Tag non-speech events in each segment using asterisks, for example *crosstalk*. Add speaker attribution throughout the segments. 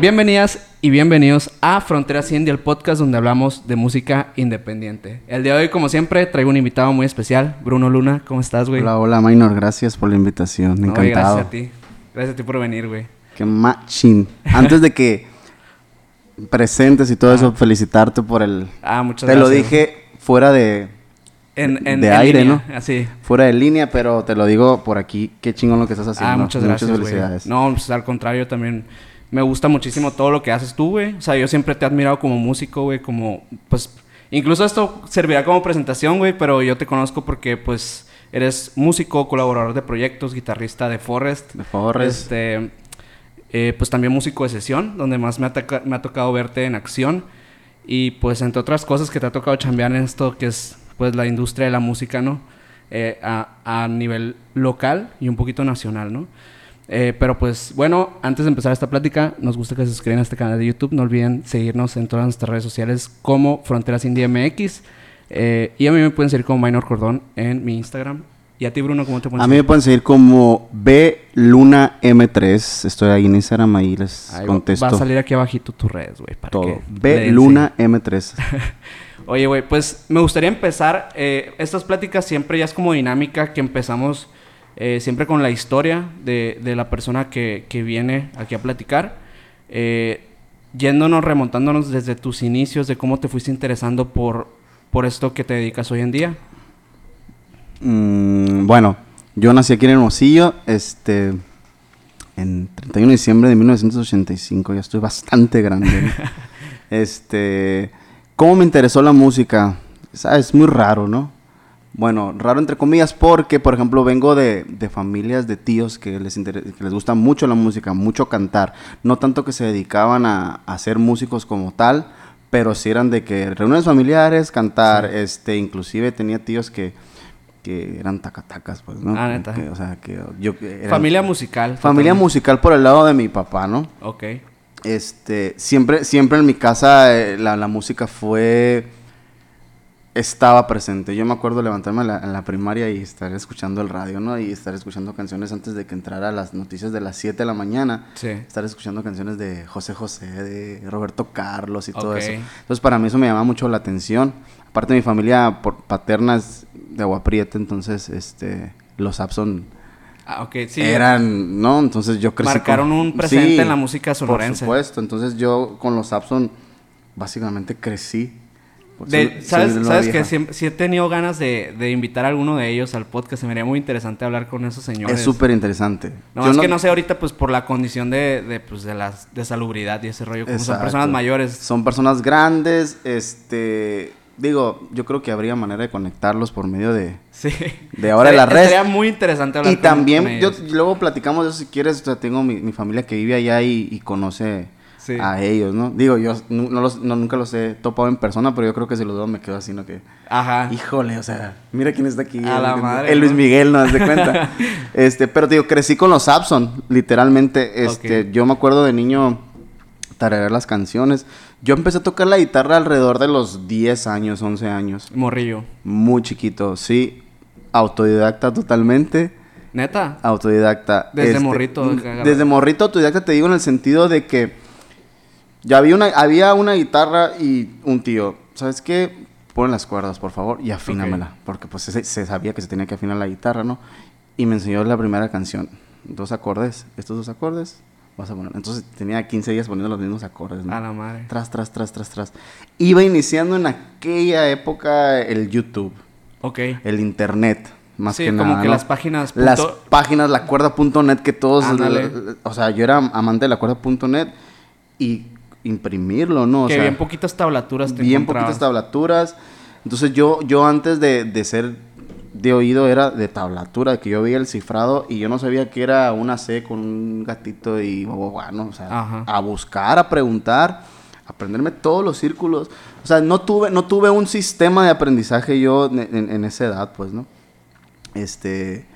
Speaker 1: Bienvenidas y bienvenidos a Fronteras Indie, el podcast donde hablamos de música independiente. El día de hoy, como siempre, traigo un invitado muy especial, Bruno Luna. ¿Cómo estás, güey?
Speaker 2: Hola, hola, Minor. Gracias por la invitación.
Speaker 1: No,
Speaker 2: Encantado.
Speaker 1: gracias a ti. Gracias a ti por venir, güey.
Speaker 2: Qué machín. Antes de que presentes y todo eso, felicitarte por el...
Speaker 1: Ah, muchas
Speaker 2: Te lo
Speaker 1: gracias.
Speaker 2: dije fuera de,
Speaker 1: En, en-
Speaker 2: de
Speaker 1: en
Speaker 2: aire,
Speaker 1: línea,
Speaker 2: ¿no?
Speaker 1: Así.
Speaker 2: fuera de línea, pero te lo digo por aquí. Qué chingón lo que estás haciendo.
Speaker 1: Ah, muchas gracias, güey.
Speaker 2: felicidades.
Speaker 1: No, pues al contrario, también me gusta muchísimo todo lo que haces tú, güey. O sea, yo siempre te he admirado como músico, güey, como, pues, incluso esto servirá como presentación, güey, pero yo te conozco porque, pues, eres músico, colaborador de proyectos, guitarrista de Forrest.
Speaker 2: De Forrest.
Speaker 1: Este, eh, pues también músico de sesión, donde más me ha, toca- me ha tocado verte en acción. Y pues entre otras cosas que te ha tocado chambear en esto que es pues la industria de la música, ¿no? Eh, a, a nivel local y un poquito nacional, ¿no? Eh, pero pues bueno, antes de empezar esta plática, nos gusta que se suscriban a este canal de YouTube. No olviden seguirnos en todas nuestras redes sociales como Fronteras Indie MX. Eh, y a mí me pueden seguir como Minor Cordón en mi Instagram. Y a ti, Bruno, ¿cómo te pueden
Speaker 2: A mí me pueden seguir como B Luna M3. Estoy ahí en Instagram, ahí les
Speaker 1: Ahí
Speaker 2: contesto
Speaker 1: Va a salir aquí abajito tus redes, güey.
Speaker 2: todo.
Speaker 1: que le
Speaker 2: B
Speaker 1: den
Speaker 2: Luna M3.
Speaker 1: Oye, güey, pues me gustaría empezar. eh, estas pláticas siempre ya es como dinámica que empezamos eh, siempre con la historia de, de la persona que, que viene aquí a platicar. eh, yéndonos, remontándonos desde tus inicios, de cómo te fuiste interesando por, por esto que te dedicas hoy en día.
Speaker 2: Mm, bueno, yo nací aquí en Hermosillo, este, en 31 de diciembre de 1985, ya estoy bastante grande. ¿no? *laughs* este, ¿cómo me interesó la música? ¿Sabes? Muy raro, ¿no? Bueno, raro entre comillas porque, por ejemplo, vengo de, de familias de tíos que les, que les gusta mucho la música, mucho cantar. No tanto que se dedicaban a, a ser músicos como tal, pero sí eran de que reuniones familiares, cantar. Este, inclusive tenía tíos que, que eran tacatacas, pues, ¿no?
Speaker 1: Ah, neta.
Speaker 2: Que, o sea, que yo...
Speaker 1: Familia musical.
Speaker 2: Familia
Speaker 1: totalmente.
Speaker 2: musical por el lado de mi papá, ¿no?
Speaker 1: Ok.
Speaker 2: Este, siempre, siempre en mi casa eh, la, la música fue, estaba presente. Yo me acuerdo levantarme en la, en la primaria y estar escuchando el radio, ¿no? Y estar escuchando canciones antes de que entrara las noticias de las 7 de la mañana.
Speaker 1: Sí.
Speaker 2: Estar escuchando canciones de José José, de Roberto Carlos y todo eso. Entonces para mí eso me llamaba mucho la atención. Aparte mi familia por, paterna es de Agua Prieta, entonces este, los Sapson
Speaker 1: Ah, ok, sí.
Speaker 2: eran, ¿no? Entonces yo crecí
Speaker 1: Marcaron
Speaker 2: con-
Speaker 1: un presente
Speaker 2: Sí,
Speaker 1: en la música sonorense.
Speaker 2: Por supuesto, entonces yo con los Sapson básicamente crecí.
Speaker 1: De- ¿Sabes,
Speaker 2: de la
Speaker 1: sabes que sí he tenido ganas de, de invitar a alguno de ellos al podcast? Se me haría muy interesante hablar con esos señores.
Speaker 2: Es súper interesante.
Speaker 1: No,
Speaker 2: Yo
Speaker 1: es que no sé ahorita, pues, por la condición de, de, pues, de, las, de salubridad y ese rollo. Como son personas mayores.
Speaker 2: Son personas grandes, este... Digo, yo creo que habría manera de conectarlos por medio de...
Speaker 1: Sí.
Speaker 2: De ahora
Speaker 1: Sería-
Speaker 2: la red.
Speaker 1: Sería muy interesante hablar
Speaker 2: Y
Speaker 1: con-
Speaker 2: también,
Speaker 1: con
Speaker 2: yo,
Speaker 1: ellos.
Speaker 2: luego platicamos de eso si quieres, o sea, tengo mi, mi familia que vive allá y, y conoce
Speaker 1: Sí.
Speaker 2: a ellos, ¿no? Digo, yo no los, no- nunca los he topado en persona, pero yo creo que si los veo me quedo así, ¿no? Que...
Speaker 1: Ajá.
Speaker 2: Híjole, o sea, mira quién está aquí.
Speaker 1: A la
Speaker 2: el,
Speaker 1: madre,
Speaker 2: el Luis. Miguel, ¿no? ¿Te das cuenta? *laughs* este, pero digo, crecí con los Sapson, literalmente. Este, yo me acuerdo de niño tararear las canciones. Yo empecé a tocar la guitarra alrededor de los 10 años, 11 años.
Speaker 1: Morrillo.
Speaker 2: Muy chiquito, sí. Autodidacta totalmente.
Speaker 1: ¿Neta?
Speaker 2: Autodidacta. Este,
Speaker 1: Desde morrito,
Speaker 2: mm,
Speaker 1: agarra-
Speaker 2: Desde morrito autodidacta te digo en el sentido de que ya había una, había una guitarra y un tío, ¿sabes qué? Pon las cuerdas, por favor, y afínamela. Porque pues se, se sabía que se tenía que afinar la guitarra, ¿no? Y me enseñó la primera canción. Dos acordes, estos dos acordes, vas a poner. Entonces tenía 15 días poniendo los mismos acordes, ¿no?
Speaker 1: A la madre.
Speaker 2: Tras, tras, tras, tras, tras. Iba iniciando en aquella época el YouTube,
Speaker 1: Ok.
Speaker 2: el internet, más
Speaker 1: sí,
Speaker 2: que
Speaker 1: como
Speaker 2: nada.
Speaker 1: que
Speaker 2: ¿no?
Speaker 1: las páginas.
Speaker 2: Las páginas, la cuerda.net que todos, o sea, yo era amante de la cuerda.net y imprimirlo, ¿no? O
Speaker 1: que
Speaker 2: sea,
Speaker 1: bien poquitas tablaturas te
Speaker 2: bien poquitas tablaturas. Entonces yo, yo antes de, de ser de oído era de tablatura, que yo veía el cifrado y yo no sabía que era una C con un gatito y bueno, o sea,
Speaker 1: Ajá.
Speaker 2: a buscar, a preguntar, aprenderme todos los círculos. O sea, no tuve, no tuve un sistema de aprendizaje yo en, en- en esa edad, pues, ¿no? Este,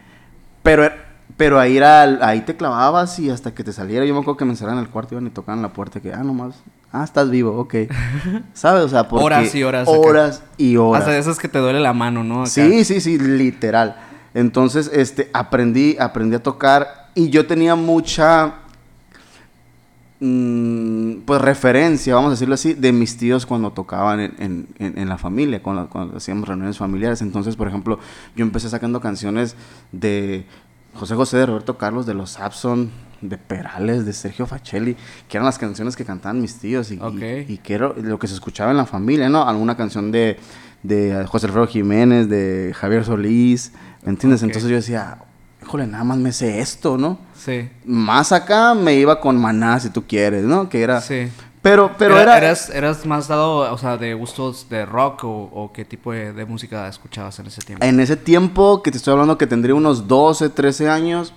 Speaker 2: pero, pero ahí era, ahí te clavabas y hasta que te saliera, yo me acuerdo que me encerraban en el cuarto, iban y tocaban la puerta, que, ah, nomás, ah, estás vivo, ok. *laughs* ¿Sabes? O sea, porque
Speaker 1: Horas y horas acá.
Speaker 2: Horas y horas.
Speaker 1: Hasta de esas que te duele la mano, ¿no? Acá.
Speaker 2: Sí, sí, sí, literal. Entonces, este, aprendí, aprendí a tocar y yo tenía mucha, mm, pues referencia, vamos a decirlo así, de mis tíos cuando tocaban en, en- en- en la familia, cuando, cuando hacíamos reuniones familiares. Entonces, por ejemplo, yo empecé sacando canciones de José José, de Roberto Carlos, de los Sapson, de Perales, de Sergio Facelli, que eran las canciones que cantaban mis tíos y, y- que era lo que se escuchaba en la familia, ¿no? Alguna canción de, de José Alfredo Jiménez, de Javier Solís, ¿me entiendes? Entonces yo decía, híjole, nada más me sé esto, ¿no?
Speaker 1: Sí.
Speaker 2: Más acá me iba con Maná, si tú quieres, ¿no? Que era...
Speaker 1: Sí.
Speaker 2: Pero, pero
Speaker 1: Era-
Speaker 2: era...
Speaker 1: Eras, eras más dado, o sea, de gustos de rock o, o qué tipo de, de música escuchabas en ese tiempo.
Speaker 2: En ese tiempo, que te estoy hablando que tendría unos 12, 13 años,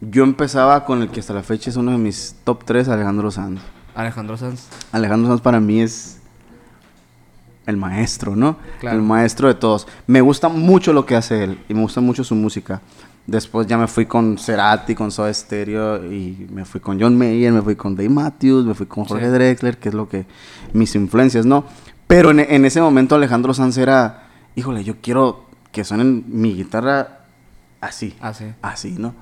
Speaker 2: yo empezaba con el que hasta la fecha es uno de mis top 3, Alejandro Sanz.
Speaker 1: Alejandro Sanz.
Speaker 2: Alejandro Sanz para mí es el maestro, ¿no?
Speaker 1: Claro.
Speaker 2: El maestro de todos. Me gusta mucho lo que hace él y me gusta mucho su música. Después ya me fui con Cerati, con Soda Stereo y me fui con John Mayer, me fui con Dave Matthews, me fui con Jorge
Speaker 1: Sí.
Speaker 2: Drexler, que es lo que mis influencias, ¿no? Pero en, en ese momento Alejandro Sanz era, híjole, yo quiero que suenen mi guitarra así,
Speaker 1: Ah, sí.
Speaker 2: así, ¿no?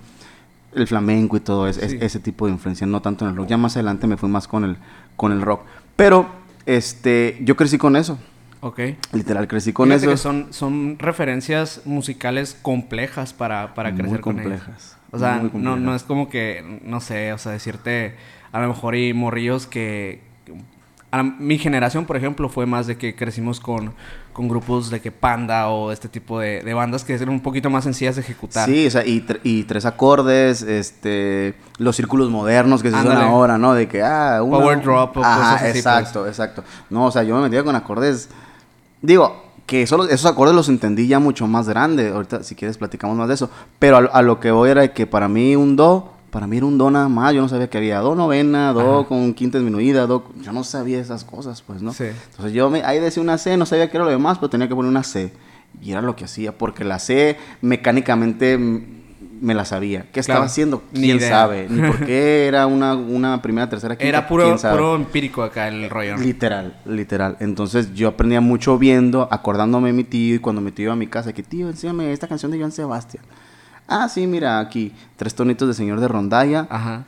Speaker 2: El flamenco y todo es- ese tipo de influencia, no tanto en el rock. Ya más adelante me fui más con el, con el rock. Pero, este, yo crecí con eso.
Speaker 1: Ok.
Speaker 2: Literal, crecí con
Speaker 1: Fíjate
Speaker 2: eso.
Speaker 1: que son, son referencias musicales complejas para, para
Speaker 2: Muy
Speaker 1: crecer con ellas.
Speaker 2: complejas,
Speaker 1: O sea,
Speaker 2: muy
Speaker 1: no, no es como que, no sé, o sea, decirte, a lo mejor hay morrillos que... a la- mi generación, por ejemplo, fue más de que crecimos con, con grupos de que Panda o este tipo de, de bandas que eran un poquito más sencillas de ejecutar.
Speaker 2: Sí, o sea, y, tre- y tres acordes, este, los círculos modernos que se usan ahora, ¿no? De que, ah, una-
Speaker 1: Power drop o
Speaker 2: Ajá,
Speaker 1: cosas así, pues.
Speaker 2: exacto, exacto. No, o sea, yo me metía con acordes, digo, que solo esos acordes los entendí ya mucho más grande. Ahorita, si quieres, platicamos más de eso. Pero a, lo- a lo que voy era que para mí un do, para mí era un do nada más. Yo no sabía que había do novena, do
Speaker 1: Ajá.
Speaker 2: con quinta disminuida, do... Yo no sabía esas cosas, pues, ¿no?
Speaker 1: Sí.
Speaker 2: Entonces yo me, ahí decía una C, no sabía qué era lo demás, pero tenía que poner una C. Y era lo que hacía, porque la C mecánicamente me la sabía. ¿Qué estaba
Speaker 1: Claro,
Speaker 2: haciendo? ¿Quién sabe? Ni por qué *laughs* era una, una primera, tercera, quinta.
Speaker 1: Era puro, puro empírico acá el rollo.
Speaker 2: Literal, literal. Entonces yo aprendía mucho viendo, acordándome de mi tío y cuando mi tío iba a mi casa, que tío, enséñame esta canción de Joan Sebastián. Ah, sí, mira, aquí, tres tonitos de Señor de Rondalla.
Speaker 1: Ajá.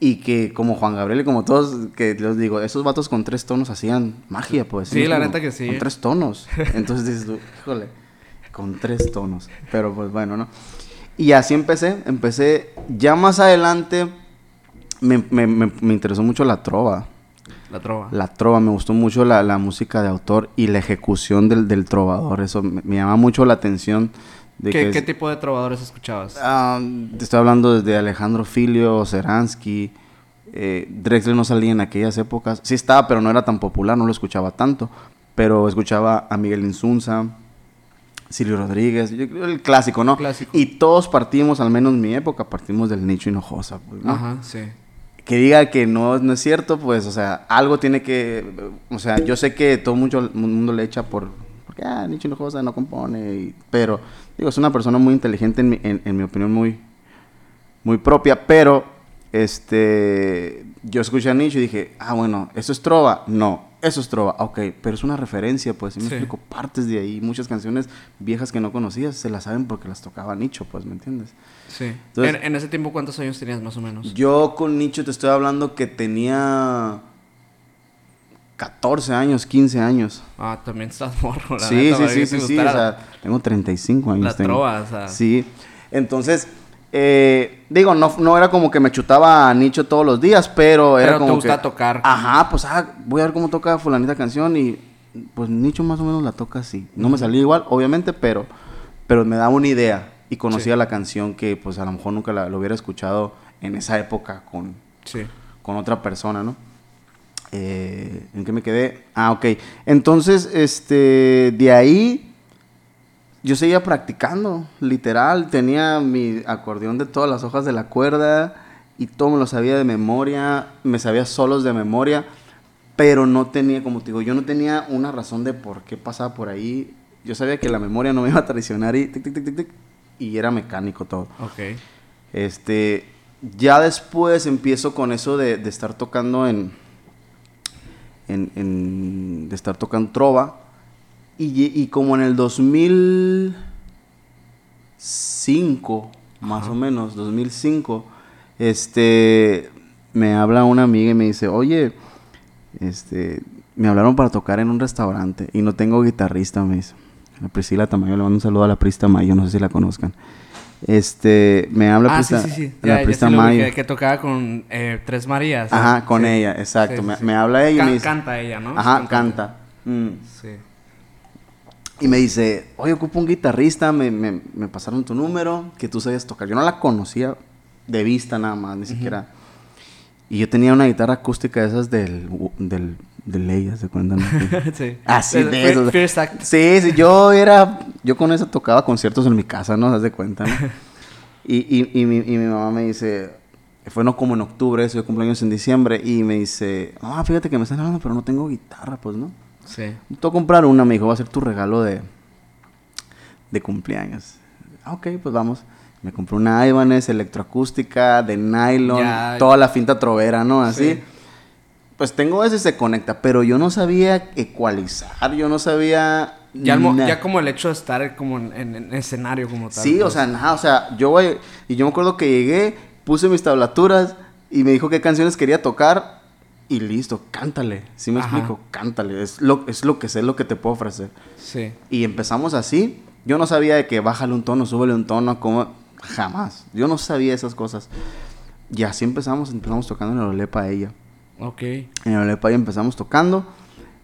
Speaker 2: Y que como Juan Gabriel y como todos, que les digo, esos vatos con tres tonos hacían magia, pues.
Speaker 1: Sí, la
Speaker 2: Como
Speaker 1: neta que sí.
Speaker 2: Con tres tonos. *laughs* Entonces dices híjole, con tres tonos. Pero pues bueno, ¿no? Y así empecé, empecé, ya más adelante me, me- me- me interesó mucho la trova.
Speaker 1: La trova.
Speaker 2: La trova, me gustó mucho la, la música de autor y la ejecución del, del trovador. Eso me, me llama mucho la atención.
Speaker 1: ¿Qué,
Speaker 2: que
Speaker 1: qué tipo de trovadores escuchabas?
Speaker 2: Ah, te estoy hablando desde Alejandro Filio, Seransky. Eh, Drexler no salía en aquellas épocas. Sí estaba, pero no era tan popular, no lo escuchaba tanto. Pero escuchaba a Miguel Insunza, Silvio Rodríguez, el clásico, ¿no?
Speaker 1: Clásico.
Speaker 2: Y todos partimos, al menos en mi época, partimos del nicho Hinojosa. Pues, ¿no?
Speaker 1: Ajá, sí.
Speaker 2: que diga que no, no es cierto, pues, o sea, algo tiene que, o sea, yo sé que todo mucho el mundo le echa por, porque, ah, Nicho Hinojosa no compone, y- pero, digo, es una persona muy inteligente, en mi, en, en mi opinión, muy, muy propia, pero, este, yo escuché a Nicho y dije, ah, bueno, ¿eso es trova? No, eso es trova, ok, pero es una referencia, pues, ¿sí me
Speaker 1: Sí.
Speaker 2: explico, partes de ahí, muchas canciones viejas que no conocías, se las saben porque las tocaba Nicho, pues, ¿me entiendes?
Speaker 1: Sí.
Speaker 2: Entonces-
Speaker 1: en, en ese tiempo, ¿cuántos años tenías más o menos?
Speaker 2: Yo con Nicho te estoy hablando que tenía 14 años, 15 años.
Speaker 1: Ah, también estás *laughs* morro, la
Speaker 2: sí,
Speaker 1: neta,
Speaker 2: sí, sí, sí, sí, o sea, tengo 35 años.
Speaker 1: La
Speaker 2: tengo.
Speaker 1: trova, o sea.
Speaker 2: Sí, entonces, eh, digo, no, no era como que me chutaba a Nicho todos los días, pero era
Speaker 1: Pero te
Speaker 2: como
Speaker 1: gusta
Speaker 2: que...
Speaker 1: tocar.
Speaker 2: Ajá, pues, ah, voy a ver cómo toca fulanita canción y pues Nicho más o menos la toca así. No me salía igual, obviamente, pero, pero me daba una idea y conocía
Speaker 1: Sí.
Speaker 2: la canción que pues a lo mejor nunca la, lo hubiera escuchado en esa época con,
Speaker 1: Sí.
Speaker 2: con otra persona, ¿no? Eh, ¿En qué me quedé? Ah, ok. Entonces, este, de ahí yo seguía practicando, literal. Tenía mi acordeón de todas las hojas de la cuerda y todo me lo sabía de memoria. Me sabía solos de memoria, pero no tenía, como te digo, yo no tenía una razón de por qué pasaba por ahí. Yo sabía que la memoria no me iba a traicionar y tic, tic, tic, tic, tic, y era mecánico todo.
Speaker 1: Ok.
Speaker 2: Este, ya después empiezo con eso de, de estar tocando en, en, en- de estar tocando trova. Y, y como en el 2005, más
Speaker 1: Ajá.
Speaker 2: o menos, 2005, este, me habla una amiga y me dice, oye, este, me hablaron para tocar en un restaurante y no tengo guitarrista, me dice. La Priscila Tamayo, le mando un saludo a la Prista Mayo, no sé si la conozcan. Este, me habla
Speaker 1: Ah,
Speaker 2: Prista,
Speaker 1: sí, sí, sí.
Speaker 2: la
Speaker 1: Ya, ya
Speaker 2: Prista Mayo.
Speaker 1: que tocaba con eh, Tres Marías.
Speaker 2: Ajá, con ella, exacto. Me, me habla ella y me dice...
Speaker 1: Canta ella, ¿no?
Speaker 2: Ajá, canta. Mm.
Speaker 1: Sí.
Speaker 2: Y me dice, oye, ocupo un guitarrista, me, me, me pasaron tu número, que tú sabías tocar. Yo no la conocía de vista nada más, ni siquiera. Y yo tenía una guitarra acústica de esas del, del, de ley, ¿se cuentan? *laughs*
Speaker 1: sí.
Speaker 2: Así de
Speaker 1: Act.
Speaker 2: Sí, sí, yo era, yo con eso tocaba conciertos en mi casa, ¿no? ¿Se de cuenta, no? *laughs* y, y, y, mi, y mi mamá me dice, fue no como en octubre, eso, yo cumpleaños en diciembre, y me dice, ah, fíjate que me están hablando, pero no tengo guitarra, pues, ¿no?
Speaker 1: Sí.
Speaker 2: Que comprar una, me dijo, va a ser tu regalo de, de cumpleaños. Ah, ok, pues vamos. Me compré una Ibanez electroacústica de nylon,
Speaker 1: Ya.
Speaker 2: toda la finta trovera, ¿no? Así.
Speaker 1: Sí.
Speaker 2: Pues tengo ese se conecta, pero yo no sabía ecualizar, yo no sabía...
Speaker 1: Ya, el como el hecho de estar como en, en- en escenario como tal.
Speaker 2: Sí, o
Speaker 1: pues.
Speaker 2: sea, nada, o sea, yo voy, y yo me acuerdo que llegué, puse mis tablaturas y me dijo qué canciones quería tocar y listo, cántale. ¿Sí me
Speaker 1: Ajá.
Speaker 2: explico? Cántale, es lo, es lo que sé, es lo que te puedo ofrecer.
Speaker 1: Sí.
Speaker 2: Y empezamos así. Yo no sabía de que bájale un tono, súbele un tono, como jamás. Yo no sabía esas cosas. Y así empezamos, empezamos tocando en el Olepa ella.
Speaker 1: Ok.
Speaker 2: En el Olepa ella empezamos tocando.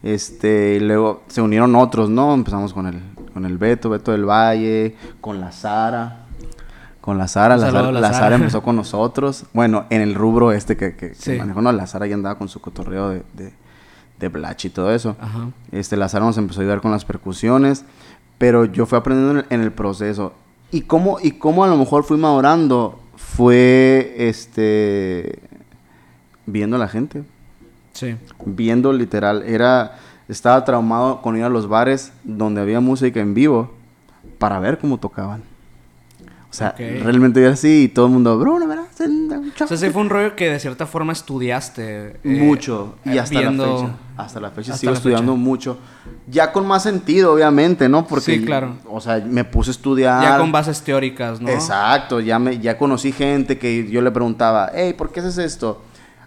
Speaker 2: Este, y luego se unieron otros, ¿no? Empezamos con el, con el Beto, Beto del Valle, con la Sara. Con la Sara, la, Sara,
Speaker 1: la
Speaker 2: la
Speaker 1: Sara.
Speaker 2: Sara empezó con nosotros. Bueno, en el rubro este que, que, que
Speaker 1: Sí.
Speaker 2: manejó, no, la Sara ya andaba con su cotorreo de, de, de Blach y todo eso.
Speaker 1: Ajá.
Speaker 2: Este, la Sara nos empezó a ayudar con las percusiones, pero yo fui aprendiendo en el, en el proceso. Y cómo, y cómo a lo mejor fui madurando fue, este, viendo a la gente,
Speaker 1: Sí.
Speaker 2: viendo literal, era, estaba traumado con ir a los bares donde había música en vivo para ver cómo tocaban. O sea, realmente era así y todo el mundo, Bruno, ¿verdad?
Speaker 1: O sea, sí fue un rollo que de cierta forma estudiaste. eh,
Speaker 2: mucho. Y
Speaker 1: eh,
Speaker 2: hasta
Speaker 1: viendo-
Speaker 2: la fecha. Hasta la fecha
Speaker 1: hasta
Speaker 2: sigo
Speaker 1: la
Speaker 2: estudiando
Speaker 1: fecha.
Speaker 2: mucho. Ya con más sentido, obviamente, ¿no? Porque,
Speaker 1: Sí, claro.
Speaker 2: O sea, me puse a estudiar.
Speaker 1: Ya con bases teóricas, ¿no?
Speaker 2: Exacto. Ya, me, ya conocí gente que yo le preguntaba, hey, ¿por qué haces esto?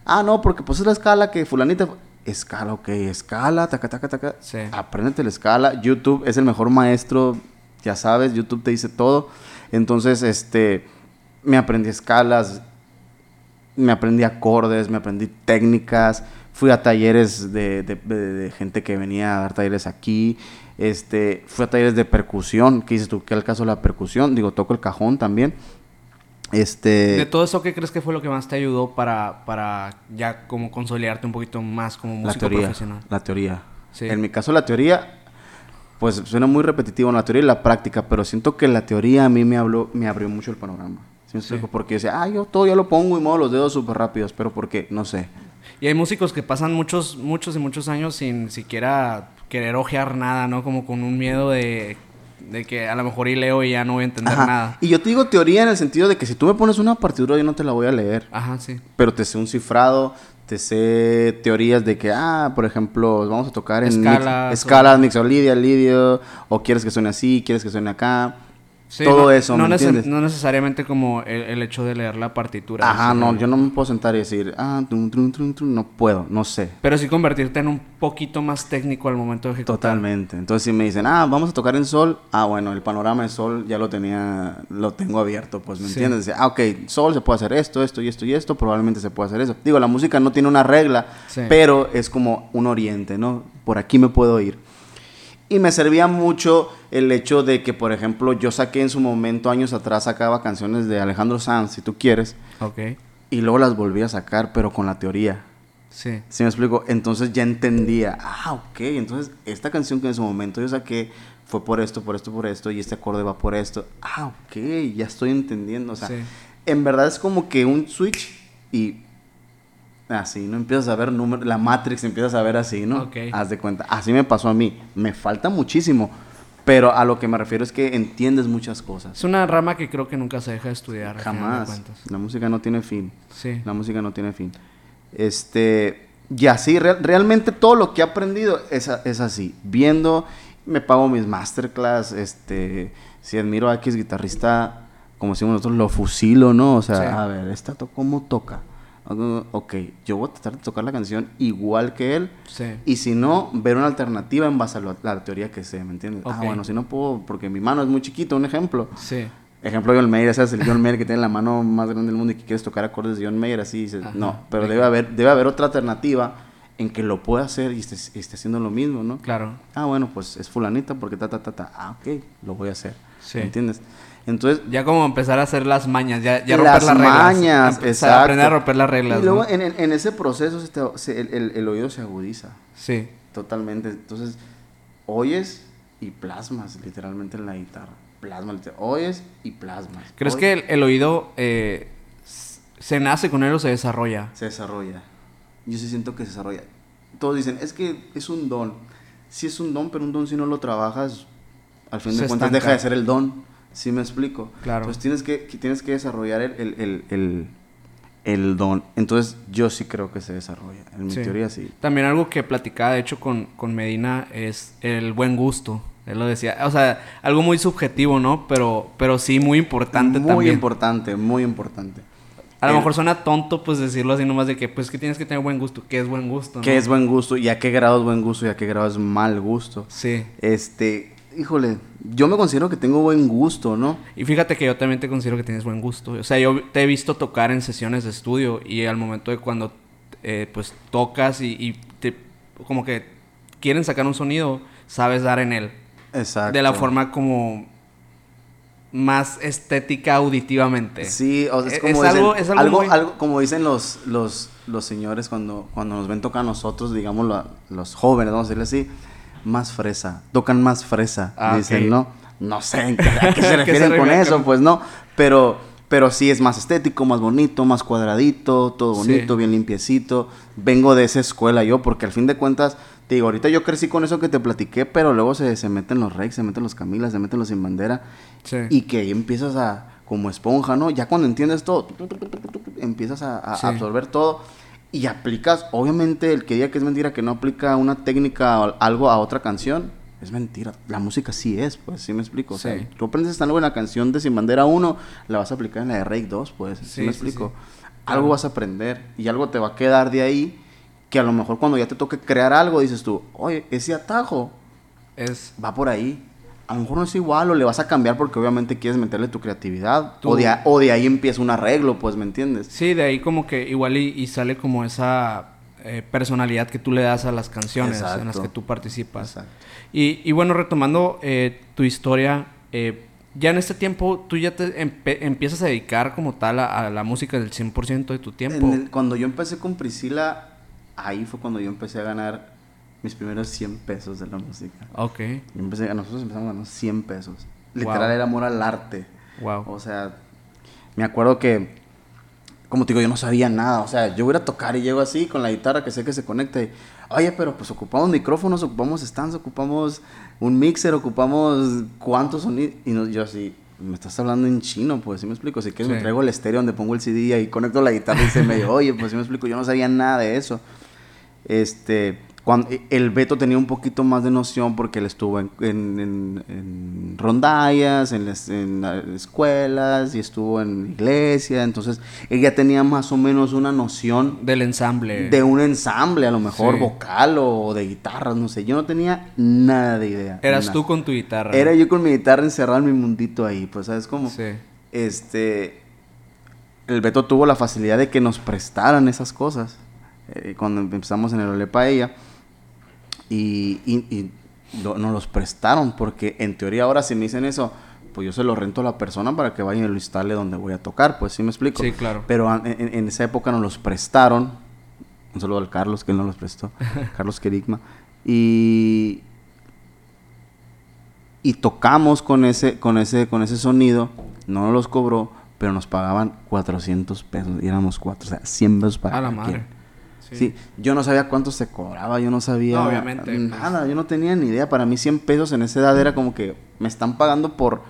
Speaker 2: Ah, no, porque pues es la escala que fulanita... Escala, ok, escala, taca, taca, taca.
Speaker 1: Sí.
Speaker 2: Apréndete la escala. YouTube es el mejor maestro, ya sabes, YouTube te dice todo. Entonces, este, me aprendí escalas, me aprendí acordes, me aprendí técnicas, fui a talleres de, de- de- de gente que venía a dar talleres aquí, este, fui a talleres de percusión, ¿qué dices tú? ¿Qué el caso de la percusión? Digo, toco el cajón también. Este,
Speaker 1: De todo eso, ¿qué crees que fue lo que más te ayudó para, para ya como consolidarte un poquito más como
Speaker 2: la
Speaker 1: músico
Speaker 2: teoría,
Speaker 1: profesional?
Speaker 2: la teoría.
Speaker 1: Sí.
Speaker 2: En mi caso la teoría, pues suena muy repetitivo, la teoría y la práctica, pero siento que la teoría a mí me, habló, me abrió mucho el panorama. ¿Sí me
Speaker 1: Sí.
Speaker 2: Porque decía, ah, yo todo ya lo pongo y muevo los dedos súper rápidos, pero ¿por qué? No sé.
Speaker 1: Y hay músicos que pasan muchos, muchos y muchos años sin siquiera querer ojear nada, ¿no? Como con un miedo de, de que a lo mejor y leo y ya no voy a entender
Speaker 2: Ajá.
Speaker 1: nada.
Speaker 2: Y yo te digo teoría en el sentido de que si tú me pones una partitura yo no te la voy a leer,
Speaker 1: Ajá, sí.
Speaker 2: pero te sé un cifrado, te sé teorías de que, ah, por ejemplo, vamos a tocar en
Speaker 1: Escalas,
Speaker 2: mix, escalas, mixolidia, lidio, o quieres que suene así, quieres que suene acá.
Speaker 1: Sí,
Speaker 2: Todo
Speaker 1: no-
Speaker 2: eso,
Speaker 1: no,
Speaker 2: ¿me entiendes?
Speaker 1: no necesariamente como el, el hecho de leer la partitura.
Speaker 2: Ajá, no, yo no me puedo sentar y decir, ah, no puedo, no sé.
Speaker 1: Pero sí convertirte en un poquito más técnico al momento de ejecutar.
Speaker 2: Totalmente. Entonces si me dicen, ah, vamos a tocar en sol, ah, bueno, el panorama de sol ya lo tenía, lo tengo abierto, pues, ¿me
Speaker 1: Sí.
Speaker 2: entiendes? Ah, ok, sol se puede hacer esto, esto y esto y esto, probablemente se puede hacer eso. Digo, la música no tiene una regla,
Speaker 1: Sí.
Speaker 2: pero es como un oriente, ¿no? Por aquí me puedo ir. Y me servía mucho el hecho de que, por ejemplo, yo saqué en su momento, años atrás, sacaba canciones de Alejandro Sanz, si tú quieres,
Speaker 1: Ok,
Speaker 2: y luego las volví a sacar, pero con la teoría.
Speaker 1: sí.
Speaker 2: ¿Sí me explico? Entonces ya entendía, ah, ok, entonces esta canción que en su momento yo saqué fue por esto, por esto, por esto, y este acorde va por esto. Ah, ok, ya estoy entendiendo. O sea,
Speaker 1: Sí.
Speaker 2: en verdad es como que un switch y así, ¿no? Empiezas a ver números, la Matrix empiezas a ver así, ¿no?
Speaker 1: Ok.
Speaker 2: Haz de cuenta. Así me pasó a mí. Me falta muchísimo, pero a lo que me refiero es que entiendes muchas cosas.
Speaker 1: Es una rama que creo que nunca se deja de estudiar. de
Speaker 2: Jamás. La música no tiene fin.
Speaker 1: Sí.
Speaker 2: La música no tiene fin. Este, y así, re- realmente todo lo que he aprendido es, es así. Viendo, me pago mis masterclass, este, si admiro a X guitarrista, como decimos nosotros, lo fusilo, ¿no? O sea,
Speaker 1: Sí.
Speaker 2: a ver, ¿esta to- cómo toca? Ok, yo voy a tratar de tocar la canción igual que él.
Speaker 1: Sí.
Speaker 2: Y si no, ver una alternativa en base a la teoría que sé, ¿me entiendes? Ah, bueno, si no puedo, porque mi mano es muy chiquita, un ejemplo.
Speaker 1: Sí.
Speaker 2: Ejemplo, John Mayer, ese es el John Mayer que tiene la mano más grande del mundo y que quieres tocar acordes de John Mayer, así dices,
Speaker 1: Ajá.
Speaker 2: no, pero debe haber, debe haber otra alternativa en que lo pueda hacer y esté, y esté haciendo lo mismo, ¿no?
Speaker 1: Claro.
Speaker 2: Ah, bueno, pues es fulanita porque ta, ta, ta, ta. Ah, ok, lo voy a hacer.
Speaker 1: Sí.
Speaker 2: ¿Me entiendes? Entonces,
Speaker 1: Ya como empezar a hacer las mañas, ya, ya
Speaker 2: las
Speaker 1: romper las reglas.
Speaker 2: mañas,
Speaker 1: Empezar
Speaker 2: exacto.
Speaker 1: a aprender a romper las reglas.
Speaker 2: Y luego
Speaker 1: ¿no?
Speaker 2: en, en- en ese proceso se te- se- el, el- el oído se agudiza
Speaker 1: Sí.
Speaker 2: totalmente. Entonces, oyes y plasmas literalmente en la guitarra. Plasmas, oyes y plasmas.
Speaker 1: ¿Crees
Speaker 2: Oyes,
Speaker 1: que el, el oído eh, se nace con él o se desarrolla?
Speaker 2: Se desarrolla. Yo sí siento que se desarrolla. Todos dicen, es que es un don. Sí es un don, pero un don si no lo trabajas, al fin de
Speaker 1: Se
Speaker 2: cuentas
Speaker 1: estanca.
Speaker 2: deja de ser el don. ¿Sí me explico?
Speaker 1: Claro.
Speaker 2: Entonces tienes que, tienes que desarrollar el, el, el, el- el don. Entonces yo sí creo que se desarrolla. En mi teoría sí.
Speaker 1: También algo que platicaba, de hecho, con, con Medina es el buen gusto. Él lo decía. O sea, algo muy subjetivo, ¿no? Pero, pero sí muy importante
Speaker 2: muy
Speaker 1: también.
Speaker 2: importante, muy importante.
Speaker 1: A lo mejor suena tonto, pues, decirlo así nomás de que, pues, que tienes que tener buen gusto. ¿Qué es buen gusto?
Speaker 2: ¿Qué
Speaker 1: no?
Speaker 2: es buen gusto? ¿Y a qué grado es buen gusto? ¿Y a qué grado es mal gusto?
Speaker 1: Sí.
Speaker 2: Este, híjole, yo me considero que tengo buen gusto, ¿no?
Speaker 1: Y fíjate que yo también te considero que tienes buen gusto. O sea, yo te he visto tocar en sesiones de estudio y al momento de cuando, eh, pues, tocas y, y te, como que quieren sacar un sonido, sabes dar en él.
Speaker 2: Exacto.
Speaker 1: De la forma como más estética auditivamente.
Speaker 2: Sí, o sea, es
Speaker 1: Es-
Speaker 2: como
Speaker 1: es
Speaker 2: dicen-
Speaker 1: algo- es algo
Speaker 2: algo,
Speaker 1: muy-
Speaker 2: algo como dicen los, los, los señores cuando, cuando nos ven tocar a nosotros, digamos la- los jóvenes, vamos a decirle así, más fresa, tocan más fresa,
Speaker 1: Ah,
Speaker 2: dicen. ¿no? No sé ¿a qué *laughs* se
Speaker 1: ¿Qué se
Speaker 2: refieren con eso, pues no, pero, pero sí es más estético, más bonito, más cuadradito, todo
Speaker 1: Sí.
Speaker 2: bonito, bien limpiecito. Vengo de esa escuela yo, porque al fin de cuentas, te digo, ahorita yo crecí con eso que te platiqué, pero luego se, se meten los Rex, se meten los Camilas, se meten los Sin Bandera,
Speaker 1: Sí.
Speaker 2: y que ahí empiezas a, como esponja, ¿no? Ya cuando entiendes todo, empiezas a, a
Speaker 1: Sí.
Speaker 2: absorber todo y aplicas, obviamente el que diga que es mentira, que no aplica una técnica o algo a otra canción, es mentira. La música sí es, pues, ¿sí me explico? O sea,
Speaker 1: Sí.
Speaker 2: tú aprendes algo en la canción de Sin Bandera 1, la vas a aplicar en la de Rake 2, pues, ¿sí,
Speaker 1: Sí,
Speaker 2: me explico?
Speaker 1: sí.
Speaker 2: Algo vas a aprender y algo te va a quedar de ahí que a lo mejor cuando ya te toque crear algo dices tú, oye, ese atajo
Speaker 1: Es...
Speaker 2: va por ahí. A lo mejor no es igual o le vas a cambiar porque obviamente quieres meterle tu creatividad. O, de, a- o de ahí empieza un arreglo, pues, ¿me entiendes?
Speaker 1: Sí, de ahí como que igual y, y sale como esa eh, personalidad que tú le das a las canciones en las que tú participas.
Speaker 2: Exacto.
Speaker 1: Y, y bueno, retomando eh, tu historia, eh, ya en este tiempo tú ya te empiezas a dedicar como tal a, a la música del 100% de tu tiempo.
Speaker 2: En el- cuando yo empecé con Priscila, ahí fue cuando yo empecé a ganar mis primeros 100 pesos de la música.
Speaker 1: Ok,
Speaker 2: Yo empecé, nosotros empezamos ganar 100 pesos. Literal
Speaker 1: Wow.
Speaker 2: era amor al arte.
Speaker 1: wow.
Speaker 2: O sea, me acuerdo que, como te digo, yo no sabía nada. O sea, yo voy a tocar y llego así con la guitarra que sé que se conecta y, oye, pero pues ocupamos micrófonos, ocupamos stands, ocupamos un mixer, ocupamos cuántos sonidos. Y no- yo así, me estás hablando en chino, pues, ¿sí me explico? Si quieres me
Speaker 1: Sí.
Speaker 2: traigo el estéreo donde pongo el CD y ahí conecto la guitarra y se me *laughs* oye, pues, ¿sí me explico? Yo no sabía nada de eso. Este, cuando el Beto tenía un poquito más de noción porque él estuvo en, en, en- en rondallas, en, las- en las escuelas y estuvo en iglesia, entonces él ya tenía más o menos una noción
Speaker 1: Del ensamble.
Speaker 2: de un ensamble, a lo mejor
Speaker 1: Sí.
Speaker 2: vocal o de guitarras, no sé, yo no tenía nada de idea.
Speaker 1: Eras
Speaker 2: nada.
Speaker 1: tú con tu guitarra.
Speaker 2: Era yo con mi guitarra encerrado en mi mundito ahí, pues, ¿sabes cómo?
Speaker 1: Sí.
Speaker 2: este el Beto tuvo la facilidad de que nos prestaran esas cosas eh, cuando empezamos en el Ole Paella y, y, y lo- nos los prestaron porque en teoría ahora si me dicen eso pues yo se lo rento a la persona para que vaya y lo instale donde voy a tocar pues sí me explico
Speaker 1: Sí, claro.
Speaker 2: pero en, en esa época nos los prestaron un saludo al Carlos que él nos los prestó *laughs* Carlos Querigma y y tocamos con ese, con ese, con ese sonido, no nos los cobró, pero nos pagaban 400 pesos, y éramos cuatro, o sea, 100 pesos para
Speaker 1: A la madre.
Speaker 2: quien. Sí. yo no sabía cuánto se cobraba, yo no sabía
Speaker 1: No, obviamente, pues.
Speaker 2: nada, yo no tenía ni idea, para mí 100 pesos en esa edad era como que me están pagando por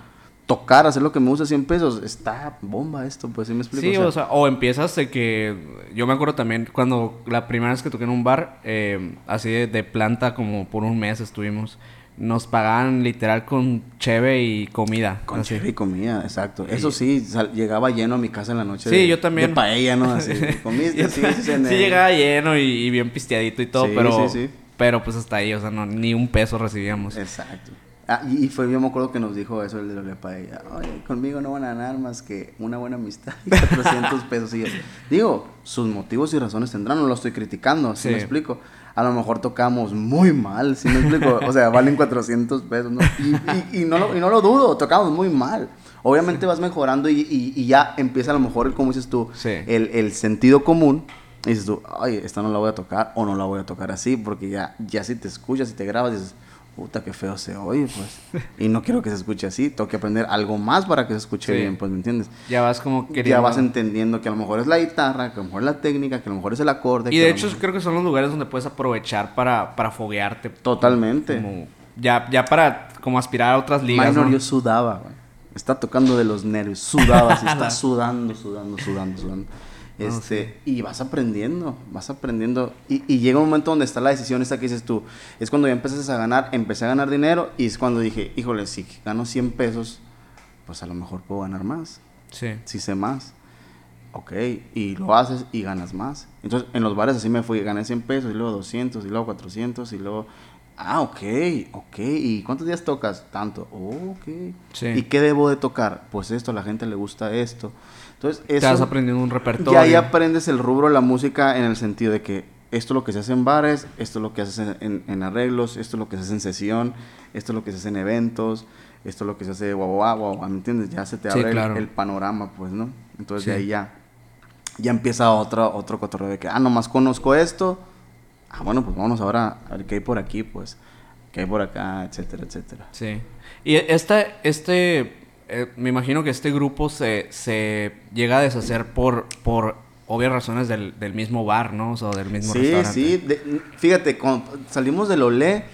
Speaker 2: tocar, hacer lo que me gusta 100 pesos, está bomba esto, pues sí me explico.
Speaker 1: Sí, o sea, o empiezas de que... Yo me acuerdo también cuando la primera vez que toqué en un bar, eh, así de, de planta como por un mes estuvimos. Nos pagaban literal con cheve y comida.
Speaker 2: Con
Speaker 1: así.
Speaker 2: cheve y comida, exacto. Eso sí, sal- llegaba lleno a mi casa en la noche.
Speaker 1: Sí,
Speaker 2: de-
Speaker 1: yo también.
Speaker 2: De paella, ¿no? Así, *laughs* comiste, sí,
Speaker 1: llegaba lleno y, y bien pisteadito y todo,
Speaker 2: Sí,
Speaker 1: pero...
Speaker 2: sí.
Speaker 1: Pero pues hasta ahí, o sea, no, ni un peso recibíamos.
Speaker 2: Exacto. Ah, y, fue, yo me acuerdo que nos dijo eso el de la paella. Oye, conmigo no van a ganar más que una buena amistad y 400 *laughs* pesos. Y yo, digo, sus motivos y razones tendrán, no lo estoy criticando, ¿sí,
Speaker 1: Sí.
Speaker 2: me explico? A lo mejor tocamos muy mal, ¿sí me explico? O sea, valen 400 pesos, ¿no? Y, y- y no, lo, y no lo dudo, tocamos muy mal. Obviamente vas mejorando y, y- ya empieza a lo mejor, como dices tú,
Speaker 1: Sí.
Speaker 2: el, el sentido común. Y dices tú, ay, esta no la voy a tocar o no la voy a tocar así, porque ya, ya si te escuchas y te grabas, dices, puta, qué feo se oye, pues. y no quiero que se escuche así, tengo que aprender algo más para que se escuche
Speaker 1: Sí.
Speaker 2: bien, pues, ¿me entiendes?
Speaker 1: Ya vas como queriendo...
Speaker 2: Ya vas entendiendo que a lo mejor es la guitarra, que a lo mejor es la técnica, que a lo mejor es el acorde.
Speaker 1: Y de hecho
Speaker 2: mejor-
Speaker 1: creo que son los lugares donde puedes aprovechar para, para foguearte.
Speaker 2: Totalmente.
Speaker 1: Como ya, ya para como aspirar a otras ligas,
Speaker 2: Minor
Speaker 1: ¿no?
Speaker 2: yo sudaba, güey. Está tocando de los nervios, sudaba, así, está *laughs* sudando, sudando, sudando, sudando. Este, y vas aprendiendo, vas aprendiendo. Y, y llega un momento donde está la decisión esta que dices tú. Es cuando ya empiezas a ganar, empecé a ganar dinero y es cuando dije, híjole, si gano 100 pesos, pues a lo mejor puedo ganar más,
Speaker 1: Sí.
Speaker 2: si sé más. Ok, y lo haces y ganas más. Entonces, en los bares así me fui, gané 100 pesos y luego 200 y luego 400 y luego... Ah, ok, ok. ¿Y cuántos días tocas? Tanto. Oh, ok.
Speaker 1: Sí.
Speaker 2: ¿Y qué debo de tocar? Pues esto, a la gente le gusta esto. Entonces,
Speaker 1: Te
Speaker 2: eso...
Speaker 1: vas aprendiendo un repertorio.
Speaker 2: Ya ahí aprendes el rubro de la música en el sentido de que esto es lo que se hace en bares, esto es lo que haces en, en- en arreglos, esto es lo que se hace en sesión, esto es lo que se hace en eventos, esto es lo que se hace guau, guau, guau, guau, ¿me entiendes? Ya se te abre el-
Speaker 1: claro.
Speaker 2: el, panorama, pues, ¿no? Entonces
Speaker 1: Sí.
Speaker 2: de ahí ya, ya empieza otro, otro cotorreo de que, ah, nomás conozco esto, ah, bueno, pues vamos ahora a ver qué hay por aquí, pues, qué hay por acá, etcétera, etcétera.
Speaker 1: Sí. Y este, este, eh, me imagino que este grupo se, se llega a deshacer por, por obvias razones del, del mismo bar, ¿no? O sea, del mismo
Speaker 2: Sí,
Speaker 1: restaurante.
Speaker 2: sí. de- fíjate, cuando salimos del Olé,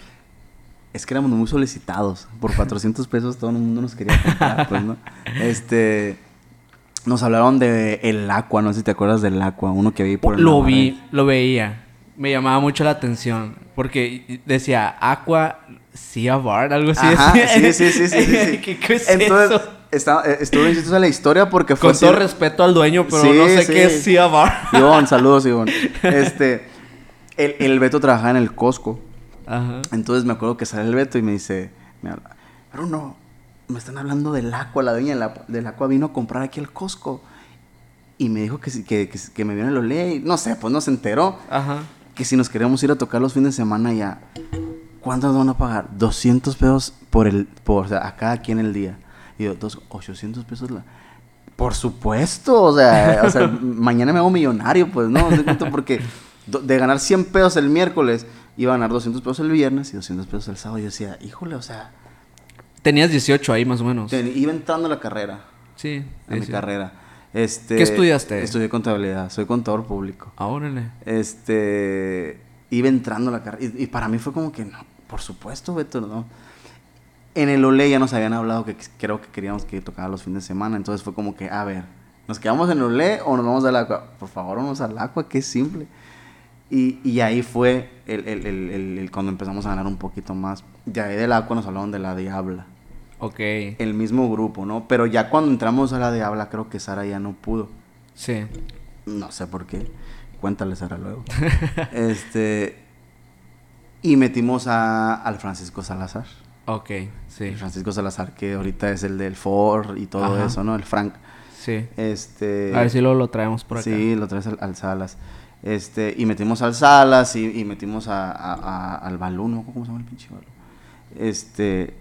Speaker 2: es que éramos muy solicitados. Por *laughs* 400 pesos todo el mundo nos quería comprar, pues, ¿no? Este... Nos hablaron de el Aqua, no sé si te acuerdas del Aqua, uno que vi por el
Speaker 1: Lo vi, lo veía. Me llamaba mucho la atención. Porque decía Aqua Sea Bar, algo así.
Speaker 2: Ajá, sí, sí, sí, sí, sí. *laughs*
Speaker 1: ¿Qué, qué es
Speaker 2: Entonces,
Speaker 1: eso?
Speaker 2: eh, estuvo bien chistosa la historia porque fue
Speaker 1: Con todo respeto al dueño, pero
Speaker 2: Sí,
Speaker 1: no sé
Speaker 2: sí.
Speaker 1: qué es Sea Bar.
Speaker 2: Ivonne, saludos, *laughs* Ivonne. Este, el, el Beto trabajaba en el Costco.
Speaker 1: Ajá.
Speaker 2: Entonces me acuerdo que sale el Beto y me dice, me habla, Bruno, me están hablando del Aqua, la dueña del Aqua- vino a comprar aquí al Costco. Y me dijo que, que, que, que me vio en el Olé. y No sé, pues no se enteró.
Speaker 1: Ajá.
Speaker 2: Que si nos queremos ir a tocar los fines de semana ya, ¿cuánto nos van a pagar? 200 pesos por el, por, o sea, a cada quien el día. Y yo, dos, 800 pesos la... Por supuesto, o sea, o sea, *laughs* mañana me hago millonario, pues, ¿no? ¿Te cuento? Porque de ganar 100 pesos el miércoles, iba a ganar 200 pesos el viernes y 200 pesos el sábado. Y yo decía, híjole, o sea,
Speaker 1: Tenías 18 ahí más o menos.
Speaker 2: ten- iba entrando a la carrera,
Speaker 1: Sí.
Speaker 2: a mi
Speaker 1: sí.
Speaker 2: carrera. Este,
Speaker 1: ¿Qué estudiaste?
Speaker 2: Estudié contabilidad, soy contador público.
Speaker 1: Ah, órale.
Speaker 2: este iba entrando a la carrera y, y para mí fue como que no por supuesto Beto no en el Olé ya nos habían hablado que creo que queríamos que tocara los fines de semana entonces fue como que a ver nos quedamos en el Olé o nos vamos al Aqua por favor vamos al Aqua que es simple y, y ahí fue el, el- el- el- cuando empezamos a ganar un poquito más de ahí del Aqua nos hablaron de la Diabla
Speaker 1: Ok.
Speaker 2: el mismo grupo no pero ya cuando entramos a la Diabla creo que Sara ya no pudo
Speaker 1: Sí.
Speaker 2: no sé por qué. Cuéntale, Sara, luego. *laughs* este. Y metimos a, al Francisco Salazar.
Speaker 1: Ok. Sí.
Speaker 2: El Francisco Salazar, que ahorita es el del Ford y todo
Speaker 1: Ajá.
Speaker 2: eso, ¿no? El Frank.
Speaker 1: Sí.
Speaker 2: Este.
Speaker 1: A ver si luego lo traemos por acá.
Speaker 2: Sí, lo traes al, al Salas. Este, y metimos al Salas y, y metimos a, a- a- al Balú, no cómo se llama el pinche Balú. Este,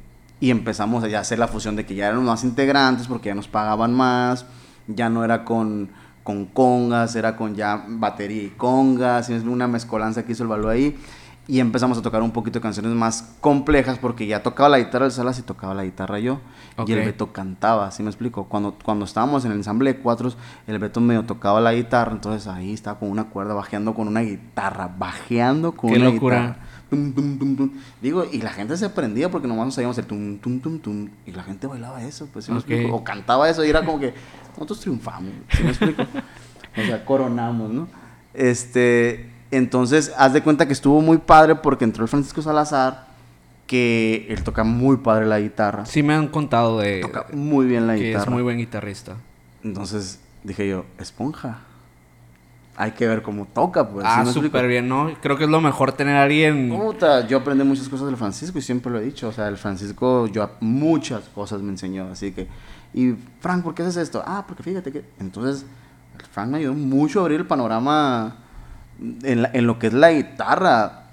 Speaker 2: y empezamos a hacer la fusión de que ya eran más integrantes porque ya nos pagaban más, ya no era con, con congas, era con ya batería y congas, y es una mezcolanza que hizo el Balú ahí. Y empezamos a tocar un poquito de canciones más complejas porque ya tocaba la guitarra el Salas y tocaba la guitarra yo. Y el. Beto cantaba, ¿sí me explico? Cuando, cuando estábamos en el ensamble de cuatros, el Beto medio tocaba la guitarra, entonces ahí estaba con una cuerda, bajeando con una guitarra, bajeando con
Speaker 1: Qué
Speaker 2: una
Speaker 1: locura.
Speaker 2: guitarra. Tum, tum, tum, tum. Digo, y la gente se prendía porque nomás nos sabíamos el tum, tum, tum, tum. Y la gente bailaba eso, pues, ¿sí me
Speaker 1: Ok.
Speaker 2: explico? O cantaba eso y era como que nosotros triunfamos, ¿sí me explico? *laughs* o sea, coronamos, ¿no? Este, entonces, haz de cuenta que estuvo muy padre porque entró el Francisco Salazar, que él toca muy padre la guitarra.
Speaker 1: Sí me han contado de...
Speaker 2: Toca muy bien la
Speaker 1: que
Speaker 2: guitarra.
Speaker 1: es muy buen guitarrista.
Speaker 2: Entonces dije yo, esponja. Hay que ver cómo toca, pues. ¿sí
Speaker 1: ah, súper bien, ¿no? Creo que es lo mejor tener a alguien...
Speaker 2: Puta, yo aprendí muchas cosas del Francisco y siempre lo he dicho. O sea, el Francisco, yo a- muchas cosas me enseñó. Así que, y Frank, ¿por qué haces esto? Ah, porque fíjate que. Entonces, el Frank me ayudó mucho a abrir el panorama en, la- en lo que es la guitarra.